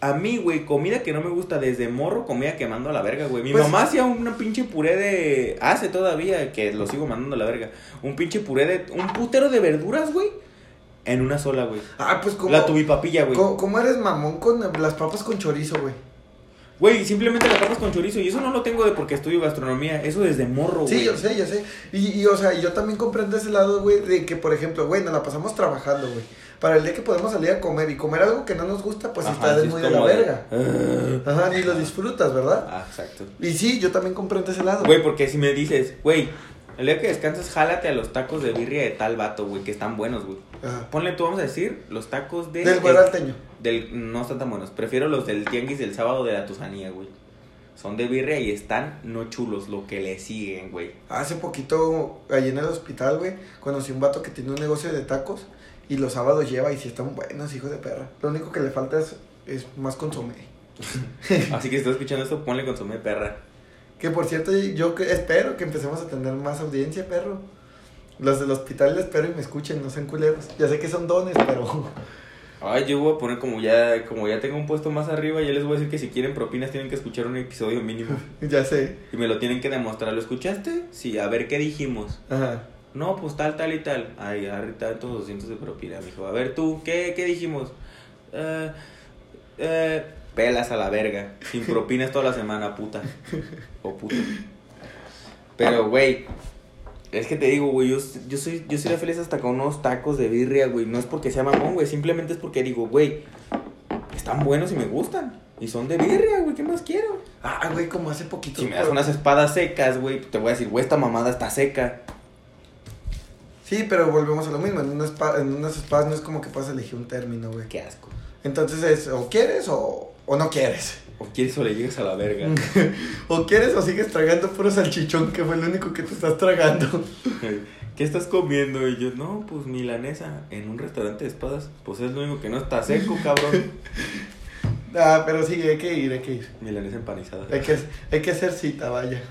a mí, güey, comida que no me gusta desde morro, comida que mando a la verga, güey. Mi Pues- mamá hacía una pinche puré de. Hace todavía, que lo sigo mandando a la verga. Un pinche puré de. Un putero de verduras, güey. En una sola, güey. Ah, pues como. La tubipapilla, güey. ¿Cómo eres mamón con las papas con chorizo, güey? Güey, simplemente las papas con chorizo. Y eso no lo tengo de porque estudio gastronomía. Eso desde morro, güey. Sí, yo sé, yo sé. Y, y, o sea, yo también comprendo ese lado, güey, de que, por ejemplo, güey, nos la pasamos trabajando, güey. Para el día que podemos salir a comer y comer algo que no nos gusta, pues Ajá, está sí, muy de la de- verga. Ah. Ajá, ni lo disfrutas, ¿verdad? Ah, exacto. Y sí, yo también comprendo ese lado. Güey, porque si me dices, güey, El día que descanses, jálate a los tacos de birria de tal vato, güey, que están buenos, güey. Ponle tú, vamos a decir, los tacos de... Del güero alteño. Del, no están tan buenos. Prefiero los del tianguis del sábado de la Tusanía, güey. Son de birria y están no chulos, lo que le siguen, güey. Hace poquito, allí en el hospital, güey, conocí un vato que tiene un negocio de tacos y los sábados lleva y sí están buenos, hijo de perra. Lo único que le falta es, es más consomé. *laughs* Así que si estás escuchando esto, ponle consomé perra. Que por cierto, yo espero que empecemos a tener más audiencia, perro. Los del hospital espero y me escuchen, no sean culeros. Ya sé que son dones, pero... Ay, yo voy a poner como ya, como ya tengo un puesto más arriba, ya les voy a decir que si quieren propinas tienen que escuchar un episodio mínimo. *laughs* ya sé. Y me lo tienen que demostrar. ¿Lo escuchaste? Sí, a ver qué dijimos. Ajá. No, pues tal, tal y tal. Ay, ahorita tantos 200 de propina, mijo. A ver tú, ¿qué, qué dijimos? Eh, eh, pelas a la verga. Sin propinas toda la semana, puta. O puta. *laughs* Pero, güey, es que te digo, güey, yo, yo soy yo sería feliz hasta con unos tacos de birria, güey. No es porque sea mamón, güey. Simplemente es porque digo, güey, están buenos y me gustan. Y son de birria, güey, ¿qué más quiero? Ah, güey, como hace poquito. Si me das unas espadas secas, güey, te voy a decir, güey, esta mamada está seca. Sí, pero volvemos a lo mismo. En, una espa- en unas espadas no es como que puedas elegir un término, güey. Qué asco. Entonces es o quieres o, o no quieres. O quieres o le llegas a la verga. *laughs* O quieres o sigues tragando puro salchichón, que fue el único que te estás tragando. *laughs* ¿Qué estás comiendo? Y yo, no, pues milanesa en un restaurante de espadas. Pues es lo único que no está seco, *laughs* cabrón. Ah, pero sí, hay que ir, hay que ir. milanesa empanizada. Hay que, hay que hacer cita, vaya.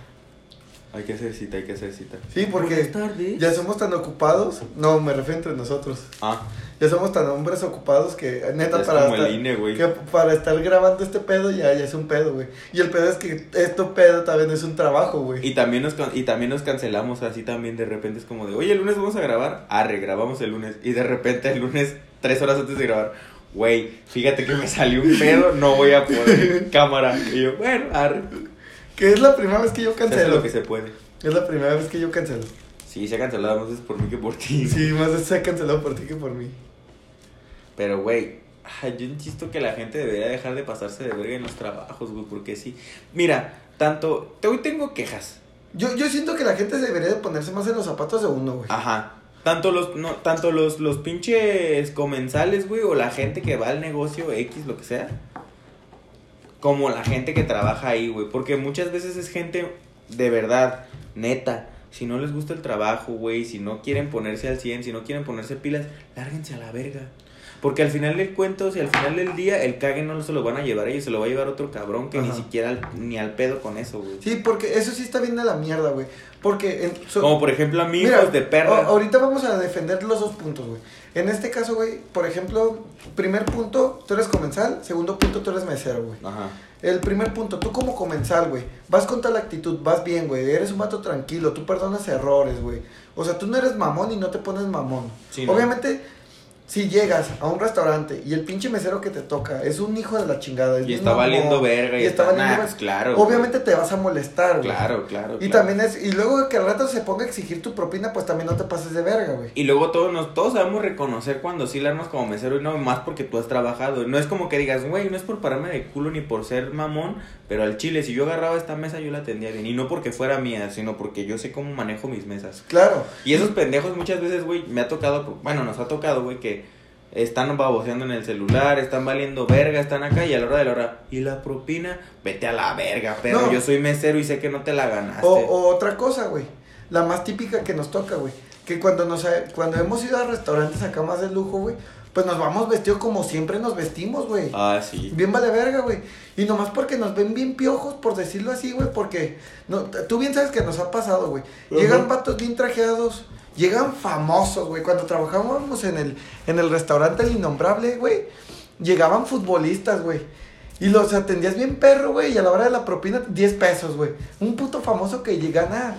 Hay que hacer cita, hay que hacer cita. Sí, porque ya somos tan ocupados. No, me refiero entre nosotros. Ah, Ya somos tan hombres ocupados que, neta, es para como estar, el INE, güey. que para estar grabando este pedo ya, ya es un pedo, güey. Y el pedo es que este pedo también es un trabajo, güey. Y también, nos, y también nos cancelamos así también de repente. Es como de, oye, el lunes vamos a grabar. Arre, grabamos el lunes. Y de repente el lunes, tres horas antes de grabar. Güey, fíjate que me salió un pedo, no voy a poder. *laughs* Cámara. Y yo, bueno, arre. Que es la primera vez que yo cancelo. lo que se puede. Es la primera vez que yo cancelo. Sí, se ha cancelado más veces por mí que por ti. Sí, más veces se ha cancelado por ti que por mí. Pero, güey, yo insisto que la gente debería dejar de pasarse de verga en los trabajos, güey, porque sí. Mira, tanto, te- hoy tengo quejas. Yo, yo siento que la gente debería de ponerse más en los zapatos de uno, güey. Ajá. Tanto los, no, tanto los, los pinches comensales, güey, o la gente que va al negocio X, lo que sea, como la gente que trabaja ahí, güey. Porque muchas veces es gente de verdad, neta. Si no les gusta el trabajo, güey, si no quieren ponerse al 100, si no quieren ponerse pilas, lárguense a la verga. Porque al final del cuento, si al final del día el cague no se lo van a llevar ellos, se lo va a llevar otro cabrón que ni siquiera al- ni al pedo con eso, güey. Sí, porque eso sí está bien de la mierda, güey. Porque... En, so- Como por ejemplo a mí, Mira, de perra. ahorita vamos a defender los dos puntos, güey. En este caso, güey, por ejemplo, primer punto, tú eres comensal. Segundo punto, tú eres mesero, güey. Ajá. El primer punto, tú como comensal, güey, vas con tal actitud, vas bien, güey, eres un vato tranquilo, tú perdonas errores, güey. O sea, tú no eres mamón y no te pones mamón. Sí, ¿no? Si llegas a un restaurante y el pinche mesero que te toca es un hijo de la chingada, es Y está valiendo verga. Y, y está está, valiendo verga, claro. güey. obviamente te vas a molestar, güey. Claro, claro. Y claro. también es, y luego que al rato se ponga a exigir tu propina, pues también no te pases de verga, güey. Y luego todos, nos, todos sabemos reconocer cuando sí la armas como mesero y no más porque tú has trabajado. No es como que digas, güey, no es por pararme de culo ni por ser mamón, pero al chile, si yo agarraba esta mesa, yo la atendía bien. Y no porque fuera mía, sino porque yo sé cómo manejo mis mesas. Claro. Y esos pendejos muchas veces, güey, me ha tocado, bueno, nos ha tocado, güey, que están baboseando en el celular, están valiendo verga, están acá y a la hora de la hora. Y la propina, vete a la verga, pero No. yo soy mesero y sé que no te la ganaste. O, o otra cosa, güey. La más típica que nos toca, güey. Que cuando nos cuando hemos ido a restaurantes acá más de lujo, güey, pues nos vamos vestidos como siempre nos vestimos, güey. Ah, sí. Bien vale verga, güey. Y nomás porque nos ven bien piojos, por decirlo así, güey, porque no, tú bien sabes que nos ha pasado, güey. Llegan vatos bien trajeados, llegan famosos, güey. Cuando trabajábamos en el, en el restaurante El Innombrable, güey, llegaban futbolistas, güey. Y los atendías bien perro, güey, y a la hora de la propina, 10 pesos, güey. Un puto famoso que gana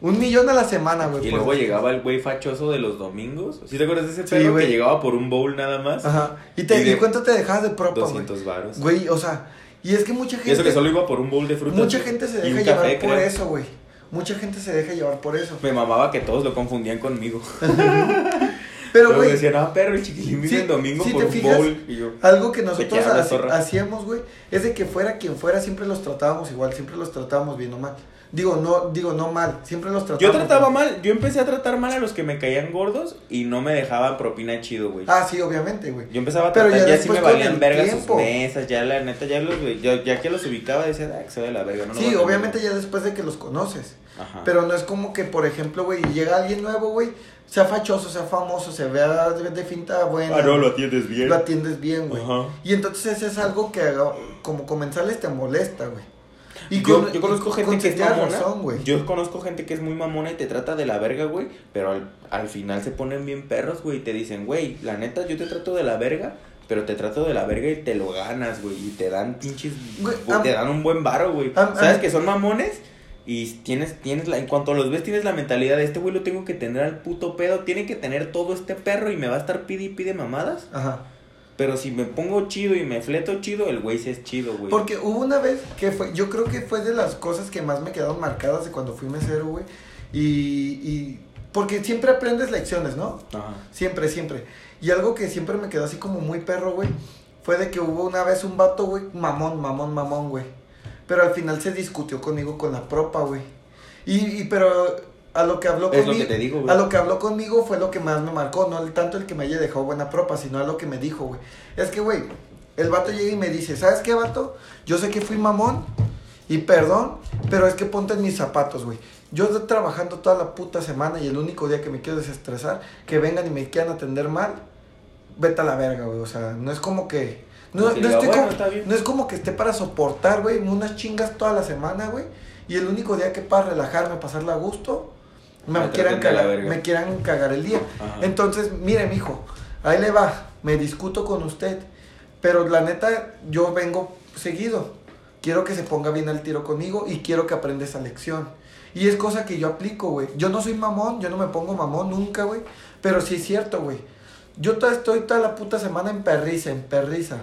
un millón a la semana, güey. Y luego llegaba el güey fachoso de los domingos. ¿Sí te acuerdas de ese Sí, perro que llegaba por un bowl nada más? Ajá. ¿Y, te, Y de ¿y cuánto te dejabas de propa, güey? 200 varos. Güey, o sea, y es que mucha Y gente... eso que solo iba por un bowl de frutas. Mucha gente se deja llevar café, por creo. eso, güey. Mucha gente se deja llevar por eso. Me mamaba que todos lo confundían conmigo. *laughs* Pero, güey, decían, ah, perro, el chiquilín vive Sí, el domingo si por un fijas, bowl. Y yo, Algo que ¿De nosotros hacíamos, güey, es de que fuera quien fuera, siempre los tratábamos igual, siempre los tratábamos bien o mal. Digo, no, digo, no mal, siempre los tratábamos Yo trataba mal, yo empecé a tratar mal a los que me caían gordos y no me dejaban propina chido, güey. Ah, sí, obviamente, güey. Yo empezaba a Pero tratar, ya ya, sí me valían verga tiempo. sus mesas, ya la neta, ya los, ya, ya que los ubicaba decía, ah, que se de la verga, no Sí, obviamente comer". ya después de que los conoces. Ajá. Pero no es como que, por ejemplo, güey, llega alguien nuevo, güey, sea fachoso, sea famoso, se vea de, finta buena. Ah, no, lo atiendes bien. lo atiendes bien, güey. Ajá. Y entonces eso es algo que como comensales te molesta, güey. Y yo, con- yo conozco gente con que es mamona. razón, yo conozco gente que es muy mamona y te trata de la verga, güey. Pero al, al final se ponen bien perros, güey. Y te dicen, güey, la neta, yo te trato de la verga. Pero te trato de la verga y te lo ganas, güey. Y te dan pinches. Güey, güey, am- te dan un buen varo, güey. am- ¿Sabes am- que son mamones? Y tienes, tienes la, en cuanto los ves, tienes la mentalidad de este güey lo tengo que tener al puto pedo. Tiene que tener todo este perro y me va a estar pide y pide mamadas. Ajá. Pero si me pongo chido y me fleto chido, el güey sí es chido, güey. Porque hubo una vez que fue, yo creo que fue de las cosas que más me quedaron marcadas de cuando fui mesero, güey. Y, y porque siempre aprendes lecciones, ¿no? Ajá. Siempre, siempre. Y algo que siempre me quedó así como muy perro, güey, fue de que hubo una vez un vato, güey, mamón, mamón, mamón, güey. Pero al final se discutió conmigo con la propa, güey. Y, y pero a lo que habló lo conmigo, que digo, a lo que habló conmigo fue lo que más me marcó, no el- tanto el que me haya dejado buena propa, sino a lo que me dijo, güey. Es que, güey, el vato llega y me dice, ¿sabes qué, vato? Yo sé que fui mamón y perdón, pero es que ponte en mis zapatos, güey. Yo estoy trabajando toda la puta semana y el único día que me quiero desestresar, que vengan y me quieran atender mal, vete a la verga, güey. O sea, no es como que... No, Pues no estoy bueno, como- no es como que esté para soportar, güey, unas chingas toda la semana, güey. Y el único día que para relajarme, pasarla a gusto, me Me quieran, cagar, me quieran cagar el día. Ajá. Entonces, mire, mijo, ahí le va, me discuto con usted. Pero la neta, yo vengo seguido. Quiero que se ponga bien al tiro conmigo y quiero que aprenda esa lección. Y es cosa que yo aplico, güey. Yo no soy mamón, yo no me pongo mamón nunca, güey. Pero sí es cierto, güey. Yo toda- estoy toda la puta semana en perriza, en perriza.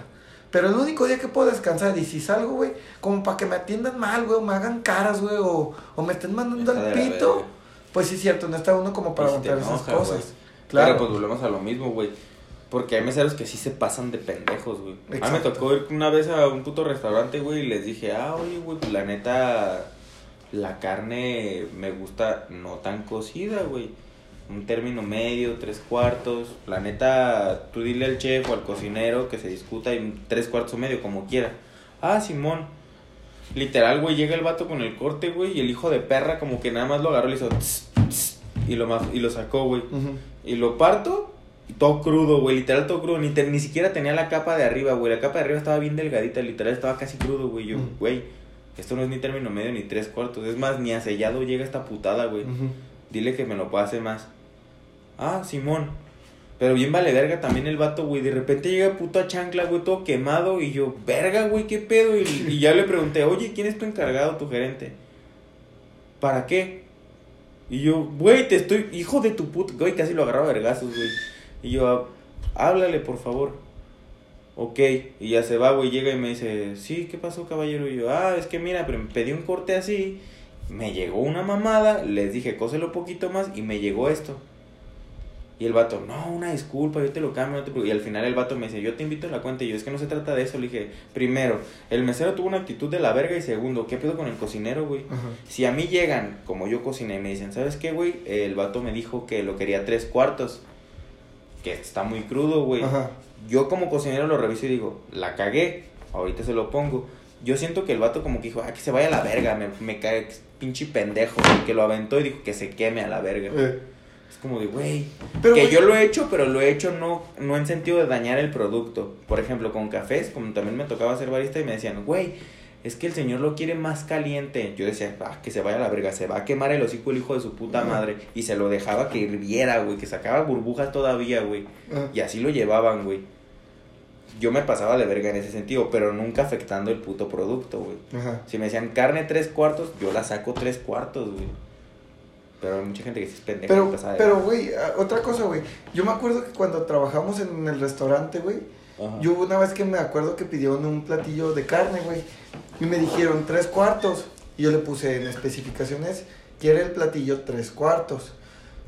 Pero el único día que puedo descansar y si salgo, güey, como para que me atiendan mal, güey, o me hagan caras, güey, o, o me estén mandando al pito. Pues sí es cierto, no está uno como para Y si aguantar esas enoja, cosas. Claro. Pero pues volvemos a lo mismo, güey. Porque hay meseros que sí se pasan de pendejos, güey. A mí me tocó ir una vez a un puto restaurante, güey, y les dije, ah, oye, güey, pues la neta, la carne me gusta no tan cocida, güey. Un término medio, tres cuartos. La neta, tú dile al chef o al cocinero que se discuta en tres cuartos o medio, como quiera. Ah, Simón. Literal, güey, llega el vato con el corte, güey, y el hijo de perra como que nada más lo agarró y le hizo... tss, tss, y, lo, ma- y lo sacó, güey. Y lo parto, y todo crudo, güey, literal todo crudo. Ni, te- ni siquiera tenía la capa de arriba, güey. La capa de arriba estaba bien delgadita, literal estaba casi crudo, güey. Yo, güey, esto no es ni término medio ni tres cuartos. Es más, ni a sellado llega esta putada, güey. Dile que me lo pase más. Ah, Simón. Pero bien vale verga también el vato, güey. De repente llega puto a chancla, güey, todo quemado. Y yo, verga, güey, qué pedo. Y, y ya le pregunté, oye, ¿quién es tu encargado, tu gerente? ¿Para qué? Y yo, güey, te estoy. Hijo de tu puta. Güey, casi lo agarraba vergazos, güey. Y yo, "Ah, háblale, por favor. Ok. Y ya se va, güey. Llega y me dice, sí, ¿qué pasó, caballero? Y yo, ah, es que mira, pero me pedí un corte así. Me llegó una mamada. Les dije, cóselo poquito más. Y me llegó esto. Y el vato, no, una disculpa, yo te lo cambio, no te preocupes". Y al final el vato me dice, yo te invito a la cuenta. Y yo, es que no se trata de eso. Le dije, primero, el mesero tuvo una actitud de la verga. Y segundo, ¿qué pedo con el cocinero, güey? Ajá. Si a mí llegan, como yo cociné, y me dicen, ¿sabes qué, güey? El vato me dijo que lo quería tres cuartos. Que está muy crudo, güey. Ajá. Yo como cocinero lo reviso y digo, la cagué, ahorita se lo pongo. Yo siento que el vato como que dijo, ah, que se vaya a la verga, me, me cae pinche pendejo. Y que lo aventó y dijo que se queme a la verga. Eh, Es como de, güey. Que yo lo he hecho, pero lo he hecho no, no en sentido de dañar el producto. Por ejemplo, con cafés, como también me tocaba hacer barista y me decían, güey, es que el señor lo quiere más caliente. Yo decía, ah, que se vaya a la verga, se va a quemar el hocico el hijo de su puta madre. Y se lo dejaba que hirviera, güey, que sacaba burbujas todavía, güey. Y así lo llevaban, güey. Yo me pasaba de verga en ese sentido, pero nunca afectando el puto producto, güey. Si me decían carne tres cuartos, yo la saco tres cuartos, güey. Pero hay mucha gente que sí es pendeja. Pero, de pero, güey, ah, otra cosa, güey. Yo me acuerdo que cuando trabajamos en el restaurante, güey, yo una vez que me acuerdo que pidieron un platillo de carne, güey. Y me dijeron tres cuartos. Y yo le puse en especificaciones, quiere el platillo tres cuartos.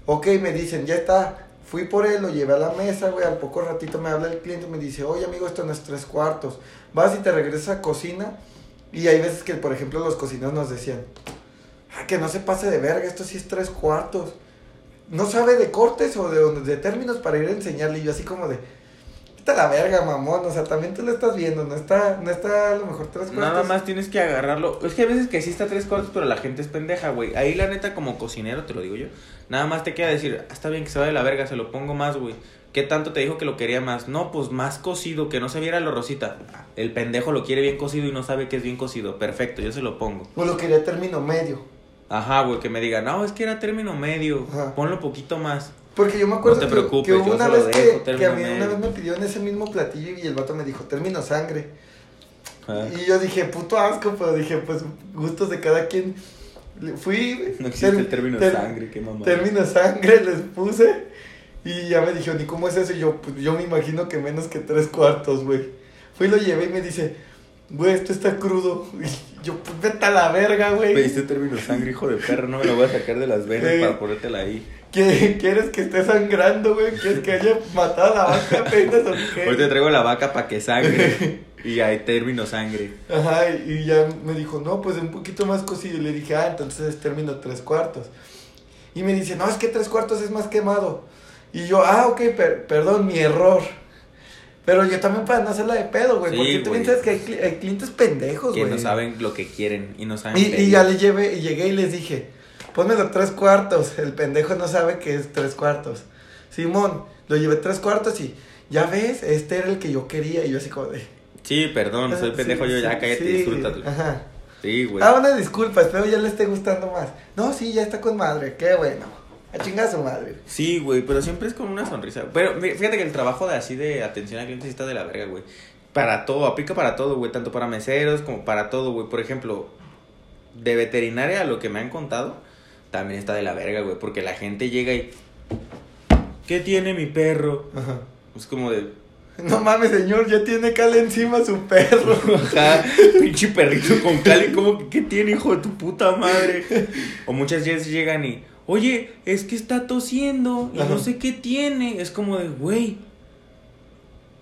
Ok, me dicen, ya está. fui por él, lo llevé a la mesa, güey, al poco ratito me habla el cliente y me dice, oye amigo, esto no es tres cuartos. Vas y te regresas a cocina y hay veces que, por ejemplo, los cocineros nos decían, ah, que no se pase de verga, esto sí es tres cuartos. No sabe de cortes o de, de términos para ir a enseñarle y yo así como de... Está la verga, mamón. O sea, también tú lo estás viendo. No está, no está a lo mejor tres cuartos. Nada más tienes que agarrarlo. Es que a veces que sí está tres cuartos, pero la gente es pendeja, güey. Ahí la neta, como cocinero, te lo digo yo. Nada más te queda decir, ah, está bien que se vaya de la verga, se lo pongo más, güey. ¿Qué tanto te dijo que lo quería más? No, pues más cocido, que no se viera lo rosita. El pendejo lo quiere bien cocido y no sabe que es bien cocido. Perfecto, yo se lo pongo. O lo quería término medio. Ajá, güey, que me diga, no, es que era término medio. Ajá. Ponlo poquito más. Porque yo me acuerdo No te que- una vez dejo, que, a mí una vez me pidió en ese mismo platillo y el vato me dijo, término sangre. Ah. Y yo dije, puto asco, pero dije, pues gustos de cada quien. Fui. No existe el término ter- sangre, qué mamá. Término sangre *laughs* les puse. Y ya me dijo, ¿ni cómo es eso? Y yo, pues yo me imagino que menos que tres cuartos, güey. Fui y lo llevé y me dice, güey, esto está crudo. *laughs* Yo, pues vete a la verga, güey. Pediste término sangre, hijo de perro, no me lo voy a sacar de las venas para ponértela ahí. ¿Qué- ¿Quieres que esté sangrando, güey? ¿Quieres que haya matado a la vaca *laughs* apenas o qué? Hoy te traigo la vaca para que sangre. y hay término sangre. Ajá, y ya me dijo, no, pues un poquito más cocido. Y le dije, ah, entonces es término tres cuartos. Y me dice, no, es que tres cuartos es más quemado. Y yo, ah, ok, per- perdón, mi error. Pero yo también para no hacerla de pedo, güey. Sí, porque tú sabes que hay, hay clientes pendejos, Que güey. no saben lo que quieren y no saben Y, y ya le llevé, y llegué y les dije, pónmelo tres cuartos. *laughs* El pendejo no sabe que es tres cuartos. Simón, lo llevé tres cuartos y, ya ves, este era el que yo quería. Y yo así como de... Sí, perdón, soy "Ah, pendejo sí, yo, ya sí, cállate, sí, disfrútatelo. Ajá. Sí, güey. Ah, una disculpa, espero ya le esté gustando más. No, sí, ya está con madre, qué bueno. A chingar a su madre. Sí, güey, pero siempre es con una sonrisa. Pero fíjate que el trabajo de así de atención al cliente está de la verga, güey. Para todo, aplica para todo, güey. Tanto para meseros como para todo, güey. Por ejemplo, de veterinaria, lo que me han contado, también está de la verga, güey. Porque la gente llega y. ¿Qué tiene mi perro? Ajá. Es como de. No mames, señor, ya tiene cal encima su perro. *laughs* Ajá, pinche perrito con cali, como que ¿qué tiene, hijo de tu puta madre? O muchas veces llegan y, oye, es que está tosiendo y Ajá. no sé qué tiene. Es como de, güey,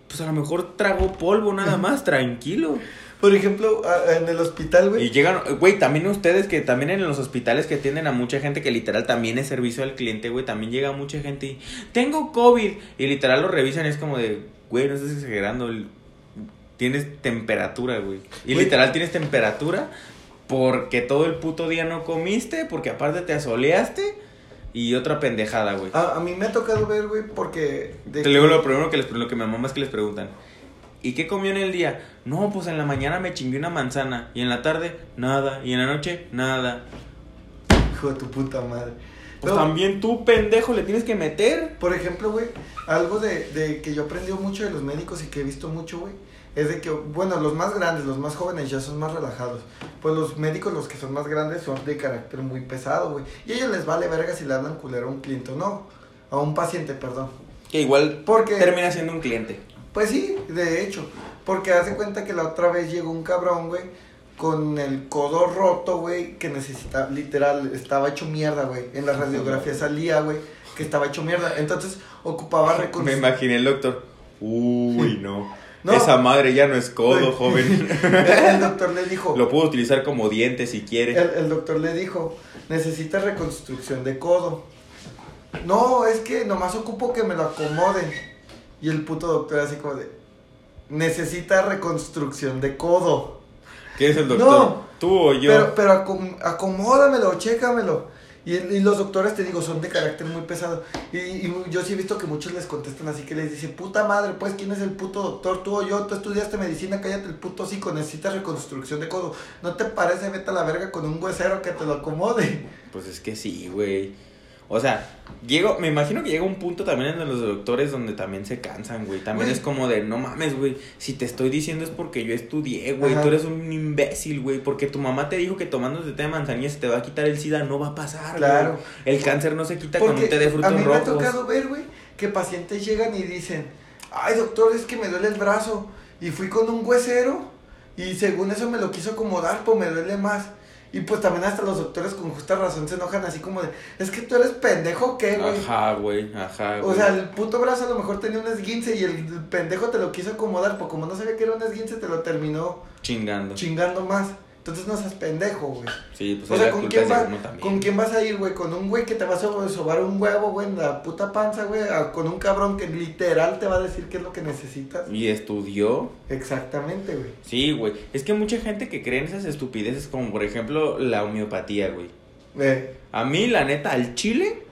pues a lo mejor trago polvo nada más, tranquilo. Por ejemplo, en el hospital, Y güey. llegan, güey, también ustedes que también en los hospitales que atienden a mucha gente que literal también es servicio al cliente, güey, también llega mucha gente y, tengo COVID. Y literal lo revisan y es como de, güey, no estás exagerando, tienes temperatura, güey. Y literal tienes temperatura porque todo el puto día no comiste, porque aparte te asoleaste y otra pendejada, güey. A, a mí me ha tocado ver, güey, porque. de Te digo lo primero que les lo que mi mamá es que les preguntan. ¿Y qué comió en el día? No, pues en la mañana me chingué una manzana. Y en la tarde, nada. Y en la noche, nada. Hijo de tu puta madre. Pues No, también tú, pendejo, le tienes que meter. Por ejemplo, güey, algo de, de que yo aprendí mucho de los médicos y que he visto mucho, güey, es de que, bueno, los más grandes, los más jóvenes ya son más relajados. Pues los médicos, los que son más grandes, son de carácter muy pesado, güey. Y a ellos les vale verga si le hablan culero a un cliente o no. A un paciente, perdón. Que igual Porque, termina siendo un cliente. pues sí, de hecho. Porque hace cuenta que la otra vez llegó un cabrón, güey, con el codo roto, güey, que necesitaba, literal, estaba hecho mierda, güey. En la radiografía salía, güey, que estaba hecho mierda. Entonces ocupaba *laughs* Me reconstruir. imaginé el doctor. Uy, no. No. Esa madre ya no es codo, *laughs* joven. El doctor le dijo, Lo puedo utilizar como diente si quiere. el, el doctor le dijo, necesita reconstrucción de codo. No, es que nomás ocupo que me lo acomoden. Y el puto doctor así como de, necesita reconstrucción de codo. ¿Qué es el doctor? No. ¿Tú o yo? Pero, pero acom- acomódamelo, chécamelo. Y, y los doctores, te digo, son de carácter muy pesado. Y, y yo sí he visto que muchos les contestan así que les dicen, puta madre, pues, ¿quién es el puto doctor? Tú o yo, tú estudiaste medicina, cállate el puto hocico, necesitas reconstrucción de codo. ¿No te parece, vete a la verga con un huesero que te lo acomode? Pues es que sí, güey. O sea, llego, me imagino que llega un punto también en los doctores donde también se cansan, güey. También Güey. es como de, no mames, güey. Si te estoy diciendo es porque yo estudié, güey. Ajá. Tú eres un imbécil, güey. Porque tu mamá te dijo que tomándote té de manzanilla se te va a quitar el SIDA. No va a pasar, Claro. güey. El cáncer no se quita con un té de a frutos mí me rojos. ha tocado ver, güey, que pacientes llegan y dicen, ay doctor, es que me duele el brazo. Y fui con un huesero y según eso me lo quiso acomodar, pues me duele más. Y pues también hasta los doctores con justa razón se enojan así como de, es que tú eres pendejo, ¿qué, güey? Ajá, güey, ajá, O güey. sea, el puto brazo a lo mejor tenía un esguince y el pendejo te lo quiso acomodar, pero como no sabía que era un esguince, te lo terminó Chingando. chingando más. Entonces no seas pendejo, güey. Sí, pues O sea, ¿con quién, va-. ¿con quién vas a ir, güey? ¿Con un güey que te va a so- sobar un huevo, güey, en la puta panza, güey? ¿A- ¿Con un cabrón que literal te va a decir qué es lo que necesitas? Y estudió. Exactamente, güey. Sí, güey. Es que mucha gente que cree en esas estupideces, como por ejemplo la homeopatía, güey. Eh, A mí, la neta, al chile,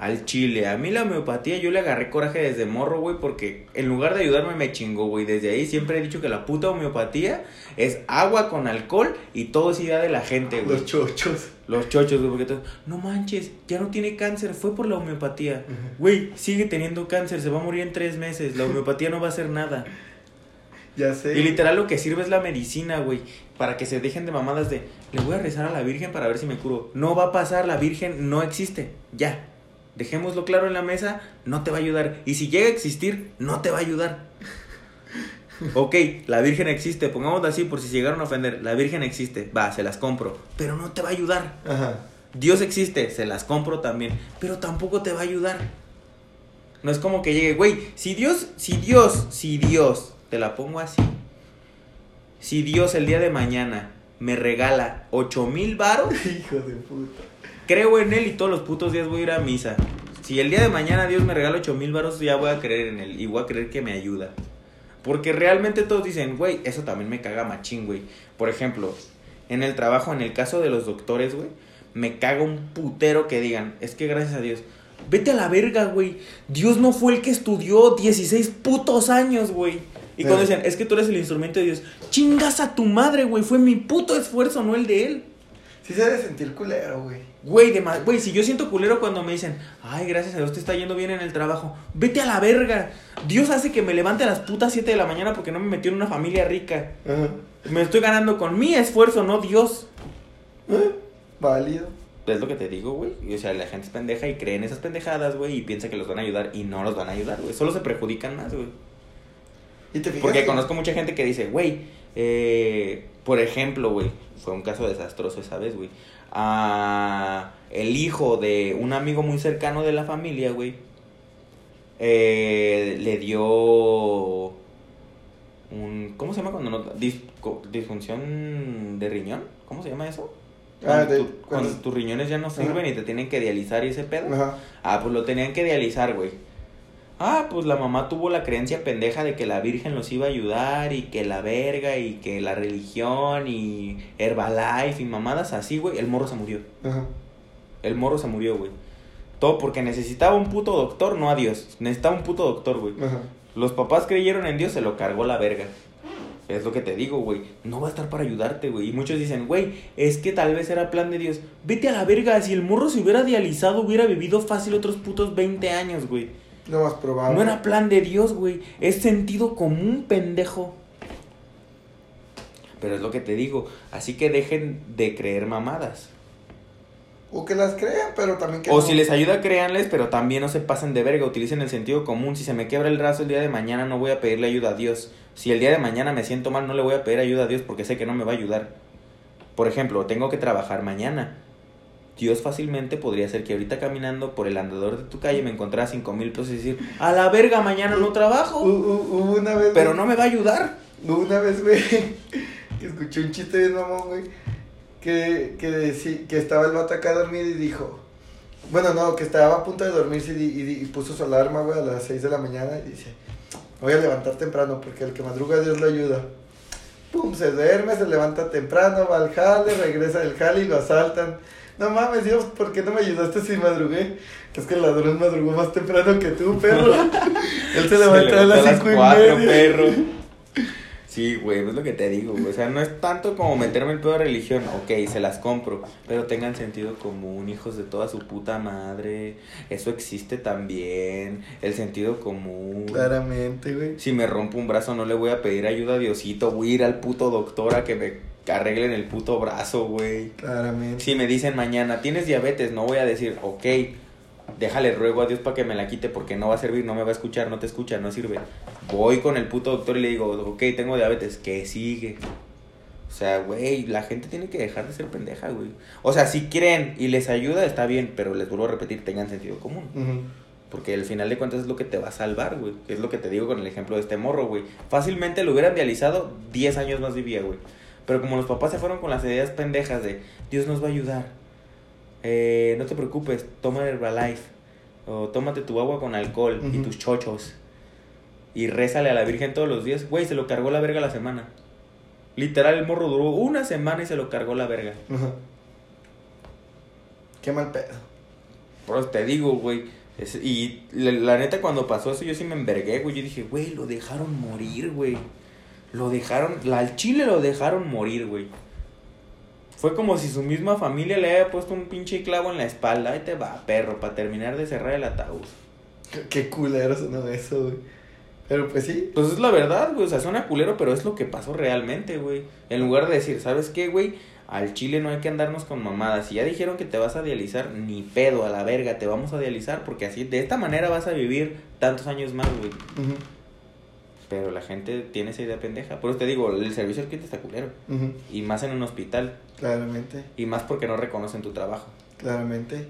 al chile, a mí la homeopatía yo le agarré coraje desde morro, güey, porque en lugar de ayudarme me chingó, güey. Desde ahí siempre he dicho que la puta homeopatía es agua con alcohol y todo es idea de la gente, güey. los chochos. Los chochos, güey, porque todos, no manches, ya no tiene cáncer, fue por la homeopatía. Güey, sigue teniendo cáncer, se va a morir en tres meses, la homeopatía no va a hacer nada. Ya sé. Y literal lo que sirve es la medicina, güey. Para que se dejen de mamadas de, le voy a rezar a la Virgen para ver si me curo. No va a pasar, la Virgen no existe. Ya. Dejémoslo claro en la mesa, no te va a ayudar. Y si llega a existir, no te va a ayudar. Ok, la Virgen existe, pongámoslo así por si se llegaron a ofender. La Virgen existe, va, se las compro. Pero no te va a ayudar. Ajá. Dios existe, se las compro también, pero tampoco te va a ayudar. No es como que llegue, güey, si Dios, si Dios, si Dios, te la pongo así. Si Dios el día de mañana me regala ocho mil varos, *laughs* Hijo de puta. Creo en él y todos los putos días voy a ir a misa. Si el día de mañana Dios me regala ocho mil varos, ya voy a creer en él y voy a creer que me ayuda. Porque realmente todos dicen, güey, eso también me caga machín, güey. Por ejemplo, en el trabajo, en el caso de los doctores, güey, me caga un putero que digan, es que gracias a Dios, vete a la verga, güey. Dios no fue el que estudió 16 putos años, güey. Y cuando Eh. dicen, es que tú eres el instrumento de Dios, chingas a tu madre, güey. Fue mi puto esfuerzo, no el de él. Sí se debe sentir culero, güey. Güey, de ma- güey, si yo siento culero cuando me dicen, ay, gracias a Dios te está yendo bien en el trabajo, vete a la verga. Dios hace que me levante a las putas 7 de la mañana porque no me metió en una familia rica. Ajá. Me estoy ganando con mi esfuerzo, no Dios. Eh, Válido. Es lo que te digo, güey. Y, O sea, la gente es pendeja y cree en esas pendejadas, güey, y piensa que los van a ayudar y no los van a ayudar, güey. Solo se perjudican más, güey. ¿Y te fijas? Porque que- conozco mucha gente que dice, güey, eh, por ejemplo, güey, fue un caso desastroso esa vez, güey. Ah, el hijo de un amigo muy cercano de la familia, güey, eh, le dio un... ¿Cómo se llama cuando no... dis- disfunción de riñón? ¿Cómo se llama eso? Ah, Cuando, de- tu- cuando- tus riñones ya no sirven Ajá. y te tienen que dializar y ese pedo. Ajá. Ah, pues lo tenían que dializar, güey. Ah, pues la mamá tuvo la creencia pendeja de que la Virgen los iba a ayudar y que la verga y que la religión y Herbalife y mamadas así, güey. El morro se murió. Ajá. El morro se murió, güey. Todo porque necesitaba un puto doctor, no a Dios. Necesitaba un puto doctor, güey. Ajá. Los papás creyeron en Dios, se lo cargó la verga. Es lo que te digo, güey. No va a estar para ayudarte, güey. Y muchos dicen, güey, es que tal vez era plan de Dios. Vete a la verga. Si el morro se hubiera dializado, hubiera vivido fácil otros putos 20 años, güey. Lo más probable. No era plan de Dios, güey. Es sentido común, pendejo. Pero es lo que te digo. Así que dejen de creer mamadas. O que las crean, pero también que O no. si les ayuda, créanles, pero también no se pasen de verga. Utilicen el sentido común. Si se me quiebra el brazo el día de mañana, no voy a pedirle ayuda a Dios. Si el día de mañana me siento mal, no le voy a pedir ayuda a Dios porque sé que no me va a ayudar. Por ejemplo, tengo que trabajar mañana. Dios fácilmente podría ser que ahorita caminando por el andador de tu calle me encontrara cinco mil pesos y decir, a la verga, mañana no trabajo. una vez. Pero no me va a ayudar. Hubo una vez, güey, que escuché un chiste de mamón, güey. Que, que, que estaba el vato acá dormido y dijo. Bueno, no, que estaba a punto de dormirse y, y y puso su alarma, güey, a las 6 de la mañana y dice: Voy a levantar temprano porque el que madruga Dios lo ayuda. Pum, se duerme, se levanta temprano, va al jale, regresa del jale y lo asaltan. No mames, Dios, ¿por qué no me ayudaste si madrugué? Es que el ladrón madrugó más temprano que tú, perro. *laughs* Él se levantó a las cinco y cuatro, media. perro. *laughs* Sí, güey, es lo que te digo, güey. O sea, no es tanto como meterme el pedo de religión. Ok, se las compro. Pero tengan sentido común, hijos de toda su puta madre. Eso existe también. El sentido común. Claramente, güey. Si me rompo un brazo, no le voy a pedir ayuda a Diosito. Voy a ir al puto doctor a que me arreglen el puto brazo, güey. Claramente. Si me dicen mañana, tienes diabetes, no voy a decir, ok, déjale ruego a Dios para que me la quite porque no va a servir, no me va a escuchar, no te escucha, no sirve. Voy con el puto doctor y le digo, ok, tengo diabetes, ¿qué sigue? O sea, güey, la gente tiene que dejar de ser pendeja, güey. O sea, si quieren y les ayuda, está bien, pero les vuelvo a repetir, tengan sentido común. Porque al final de cuentas es lo que te va a salvar, güey. Es lo que te digo con el ejemplo de este morro, güey. Fácilmente lo hubieran dializado, 10 años más vivía, güey. Pero como los papás se fueron con las ideas pendejas de Dios nos va a ayudar. Eh, no te preocupes, toma Herbalife. O tómate tu agua con alcohol y tus chochos. Y rézale a la Virgen todos los días. Güey, se lo cargó la verga la semana. Literal, el morro duró una semana y se lo cargó la verga. Ajá. Qué mal pedo. Por eso te digo, güey. y la, la neta, cuando pasó eso, yo sí me envergué, güey. Yo dije, güey, lo dejaron morir, güey. Lo dejaron, al chile lo dejaron morir, güey. Fue como si su misma familia le haya puesto un pinche clavo en la espalda. Ahí te va, perro, para terminar de cerrar el ataúd. Qué- culero sonó eso, güey. Pero pues sí. Pues es la verdad, güey. O sea, suena culero, pero es lo que pasó realmente, güey. En lugar de decir, ¿sabes qué, güey? Al chile no hay que andarnos con mamadas. Si ya dijeron que te vas a dializar, ni pedo a la verga, te vamos a dializar. Porque así, de esta manera vas a vivir tantos años más, güey. Pero la gente tiene esa idea pendeja. Por eso te digo, el servicio al cliente está culero. Y más en un hospital. Claramente, Y más porque no reconocen tu trabajo. claramente.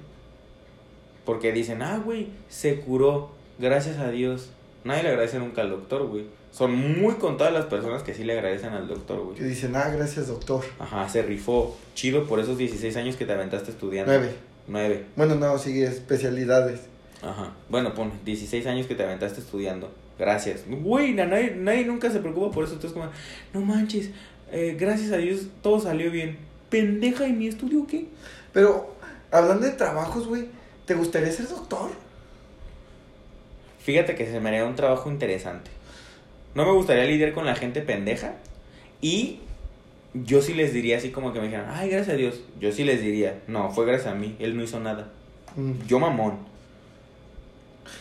Porque dicen, ah, güey, se curó. Gracias a Dios. Nadie le agradece nunca al doctor, güey. Son muy contadas las personas que sí le agradecen al doctor, güey. Que dicen, ah, gracias, doctor. Ajá, se rifó. Chido por esos 16 años que te aventaste estudiando. Nueve. Nueve. Bueno, no, sigue especialidades. Ajá. Bueno, pon 16 años que te aventaste estudiando. Gracias. Güey, na- nadie, nadie nunca se preocupa por eso. Entonces, como, no manches, eh, gracias a Dios todo salió bien. Pendeja, ¿y mi estudio qué? Pero, hablando de trabajos, güey, ¿te gustaría ser doctor? Fíjate que se me haría un trabajo interesante. No me gustaría lidiar con la gente pendeja. Y yo sí les diría así como que me dijeran, ay, gracias a Dios. Yo sí les diría, no, fue gracias a mí. Él no hizo nada. Mm. Yo mamón.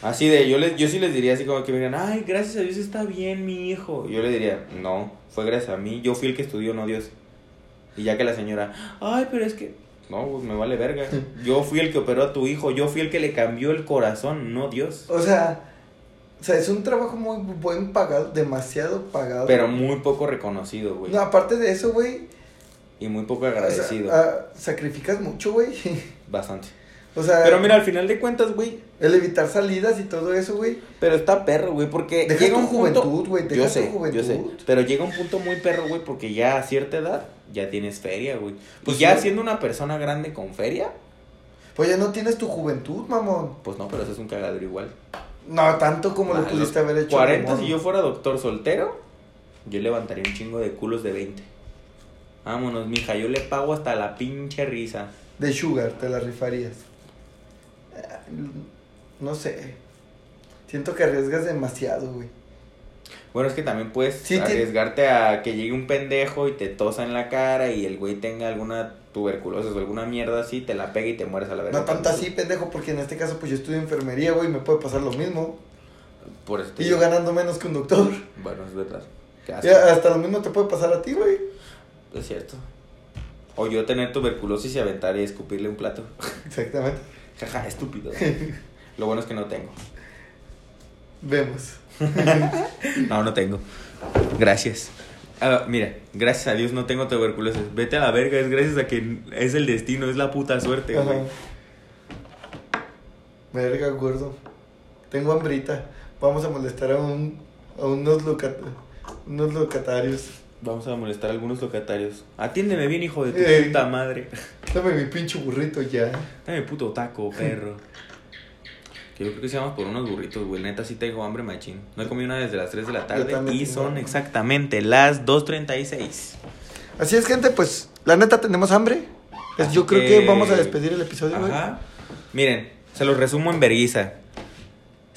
Así de, yo, les, yo sí les diría así como que me digan, ay, gracias a Dios está bien mi hijo. Yo le diría, no, fue gracias a mí, yo fui el que estudió, no Dios. Y ya que la señora, ay, pero es que, no, pues me vale verga. *laughs* Yo fui el que operó a tu hijo, yo fui el que le cambió el corazón, no Dios. O sea, o sea, es un trabajo muy buen pagado, demasiado pagado. Pero muy poco reconocido, güey. No, aparte de eso, güey. Y muy poco o sea, agradecido. ah, sacrificas mucho, güey. *laughs* Bastante. O sea, Pero mira, al final de cuentas, güey, el evitar salidas y todo eso, güey. Pero está perro, güey, porque Deja llega tu un punto... juventud, güey, Yo tu sé, juventud. yo sé. Pero llega un punto muy perro, güey, porque ya a cierta edad ya tienes feria, güey. Pues ya siendo una persona grande con feria, Pues ya no tienes tu juventud, mamón. pues no, pero eso es un cagadero igual. No, tanto como Ah, lo pudiste haber hecho. 40, mamón. si yo fuera doctor soltero, yo levantaría un chingo de culos de 20. Vámonos, mija, yo le pago hasta la pinche risa. De Sugar, te la rifarías. No sé. Siento que arriesgas demasiado, güey. Bueno, es que también puedes Sí, te- arriesgarte a que llegue un pendejo y te tosa en la cara y el güey tenga alguna tuberculosis o alguna mierda así, te la pega y te mueres a la verga. No tanto así, pendejo, porque en este caso, pues yo estudio enfermería, güey, me puede pasar lo mismo. Por eso te Y yo ganando menos que un doctor. Bueno, es verdad. Hasta lo mismo te puede pasar a ti, güey. Es cierto. O yo tener tuberculosis y aventar y escupirle un plato. *laughs* Exactamente. Jaja, estúpido. *laughs* Lo bueno es que no tengo. Vemos. *laughs* No, no tengo. Gracias. Ah, mira, gracias a Dios no tengo tuberculosis. Vete a la verga, es gracias a que es el destino, es la puta suerte, güey. Ajá. Verga, gordo. Tengo hambrita. Vamos a molestar a un a unos locat unos locatarios. Vamos a molestar a algunos locatarios. Atiéndeme bien, hijo de tu puta madre. *laughs* Dame mi pinche burrito ya. Dame puto taco, perro. Que yo creo que vamos por unos burritos, güey. Neta, sí tengo hambre, machín. No he comido una desde las 3 de la tarde. Y son hambre. exactamente las 2.36. Así es, gente, pues la neta tenemos hambre. Pues, yo creo que- vamos a despedir el episodio, güey. Ajá. Miren, se los resumo en verguiza.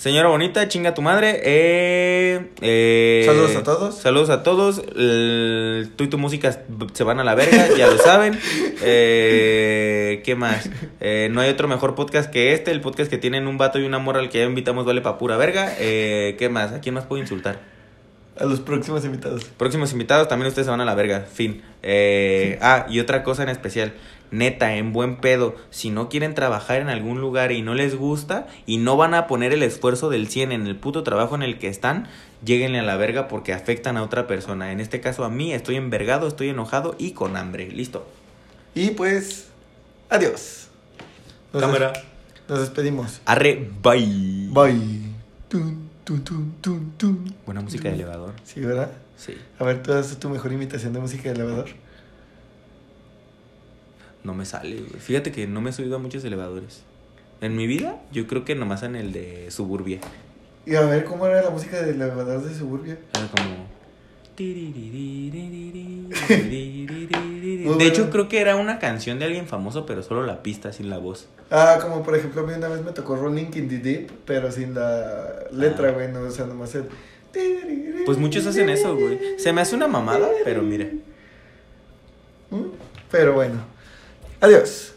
Señora bonita, chinga tu madre. Eh, eh, Saludos a todos. Saludos a todos. El- tú y tu música se van a la verga, ya lo saben. *laughs* Eh, ¿Qué más? Eh, no hay otro mejor podcast que este. El podcast que tienen un vato y una morra al que ya invitamos vale pa' pura verga. Eh, ¿Qué más? ¿A quién más puedo insultar? A los próximos invitados. Próximos invitados, también ustedes se van a la verga. Fin. Eh, ah, y otra cosa en especial. Neta, en buen pedo, si no quieren trabajar en algún lugar y no les gusta y no van a poner el esfuerzo del 100 en el puto trabajo en el que están, lleguenle a la verga porque afectan a otra persona. En este caso a mí, estoy envergado, estoy enojado y con hambre. Listo. Y pues, adiós. Nos Cámara. des- Nos despedimos. Arre, bye. Bye. Tun. Buena música de elevador. Sí, ¿verdad? Sí. A ver, tú haces tu mejor imitación de música de elevador. No me sale, güey. Fíjate que no me he subido a muchos elevadores. En mi vida, yo creo que nomás en el de Suburbia. Y a ver, ¿cómo era la música del elevador de Suburbia? Era como. *laughs* De hecho, creo que era una canción de alguien famoso, pero solo la pista, sin la voz. Ah, como por ejemplo, a mí una vez me tocó Rolling in the Deep, pero sin la letra, Ah. güey, no, o sea, nomás el... Pues muchos hacen eso, güey. Se me hace una mamada, pero mira. ¿Mm? Pero bueno. Adiós.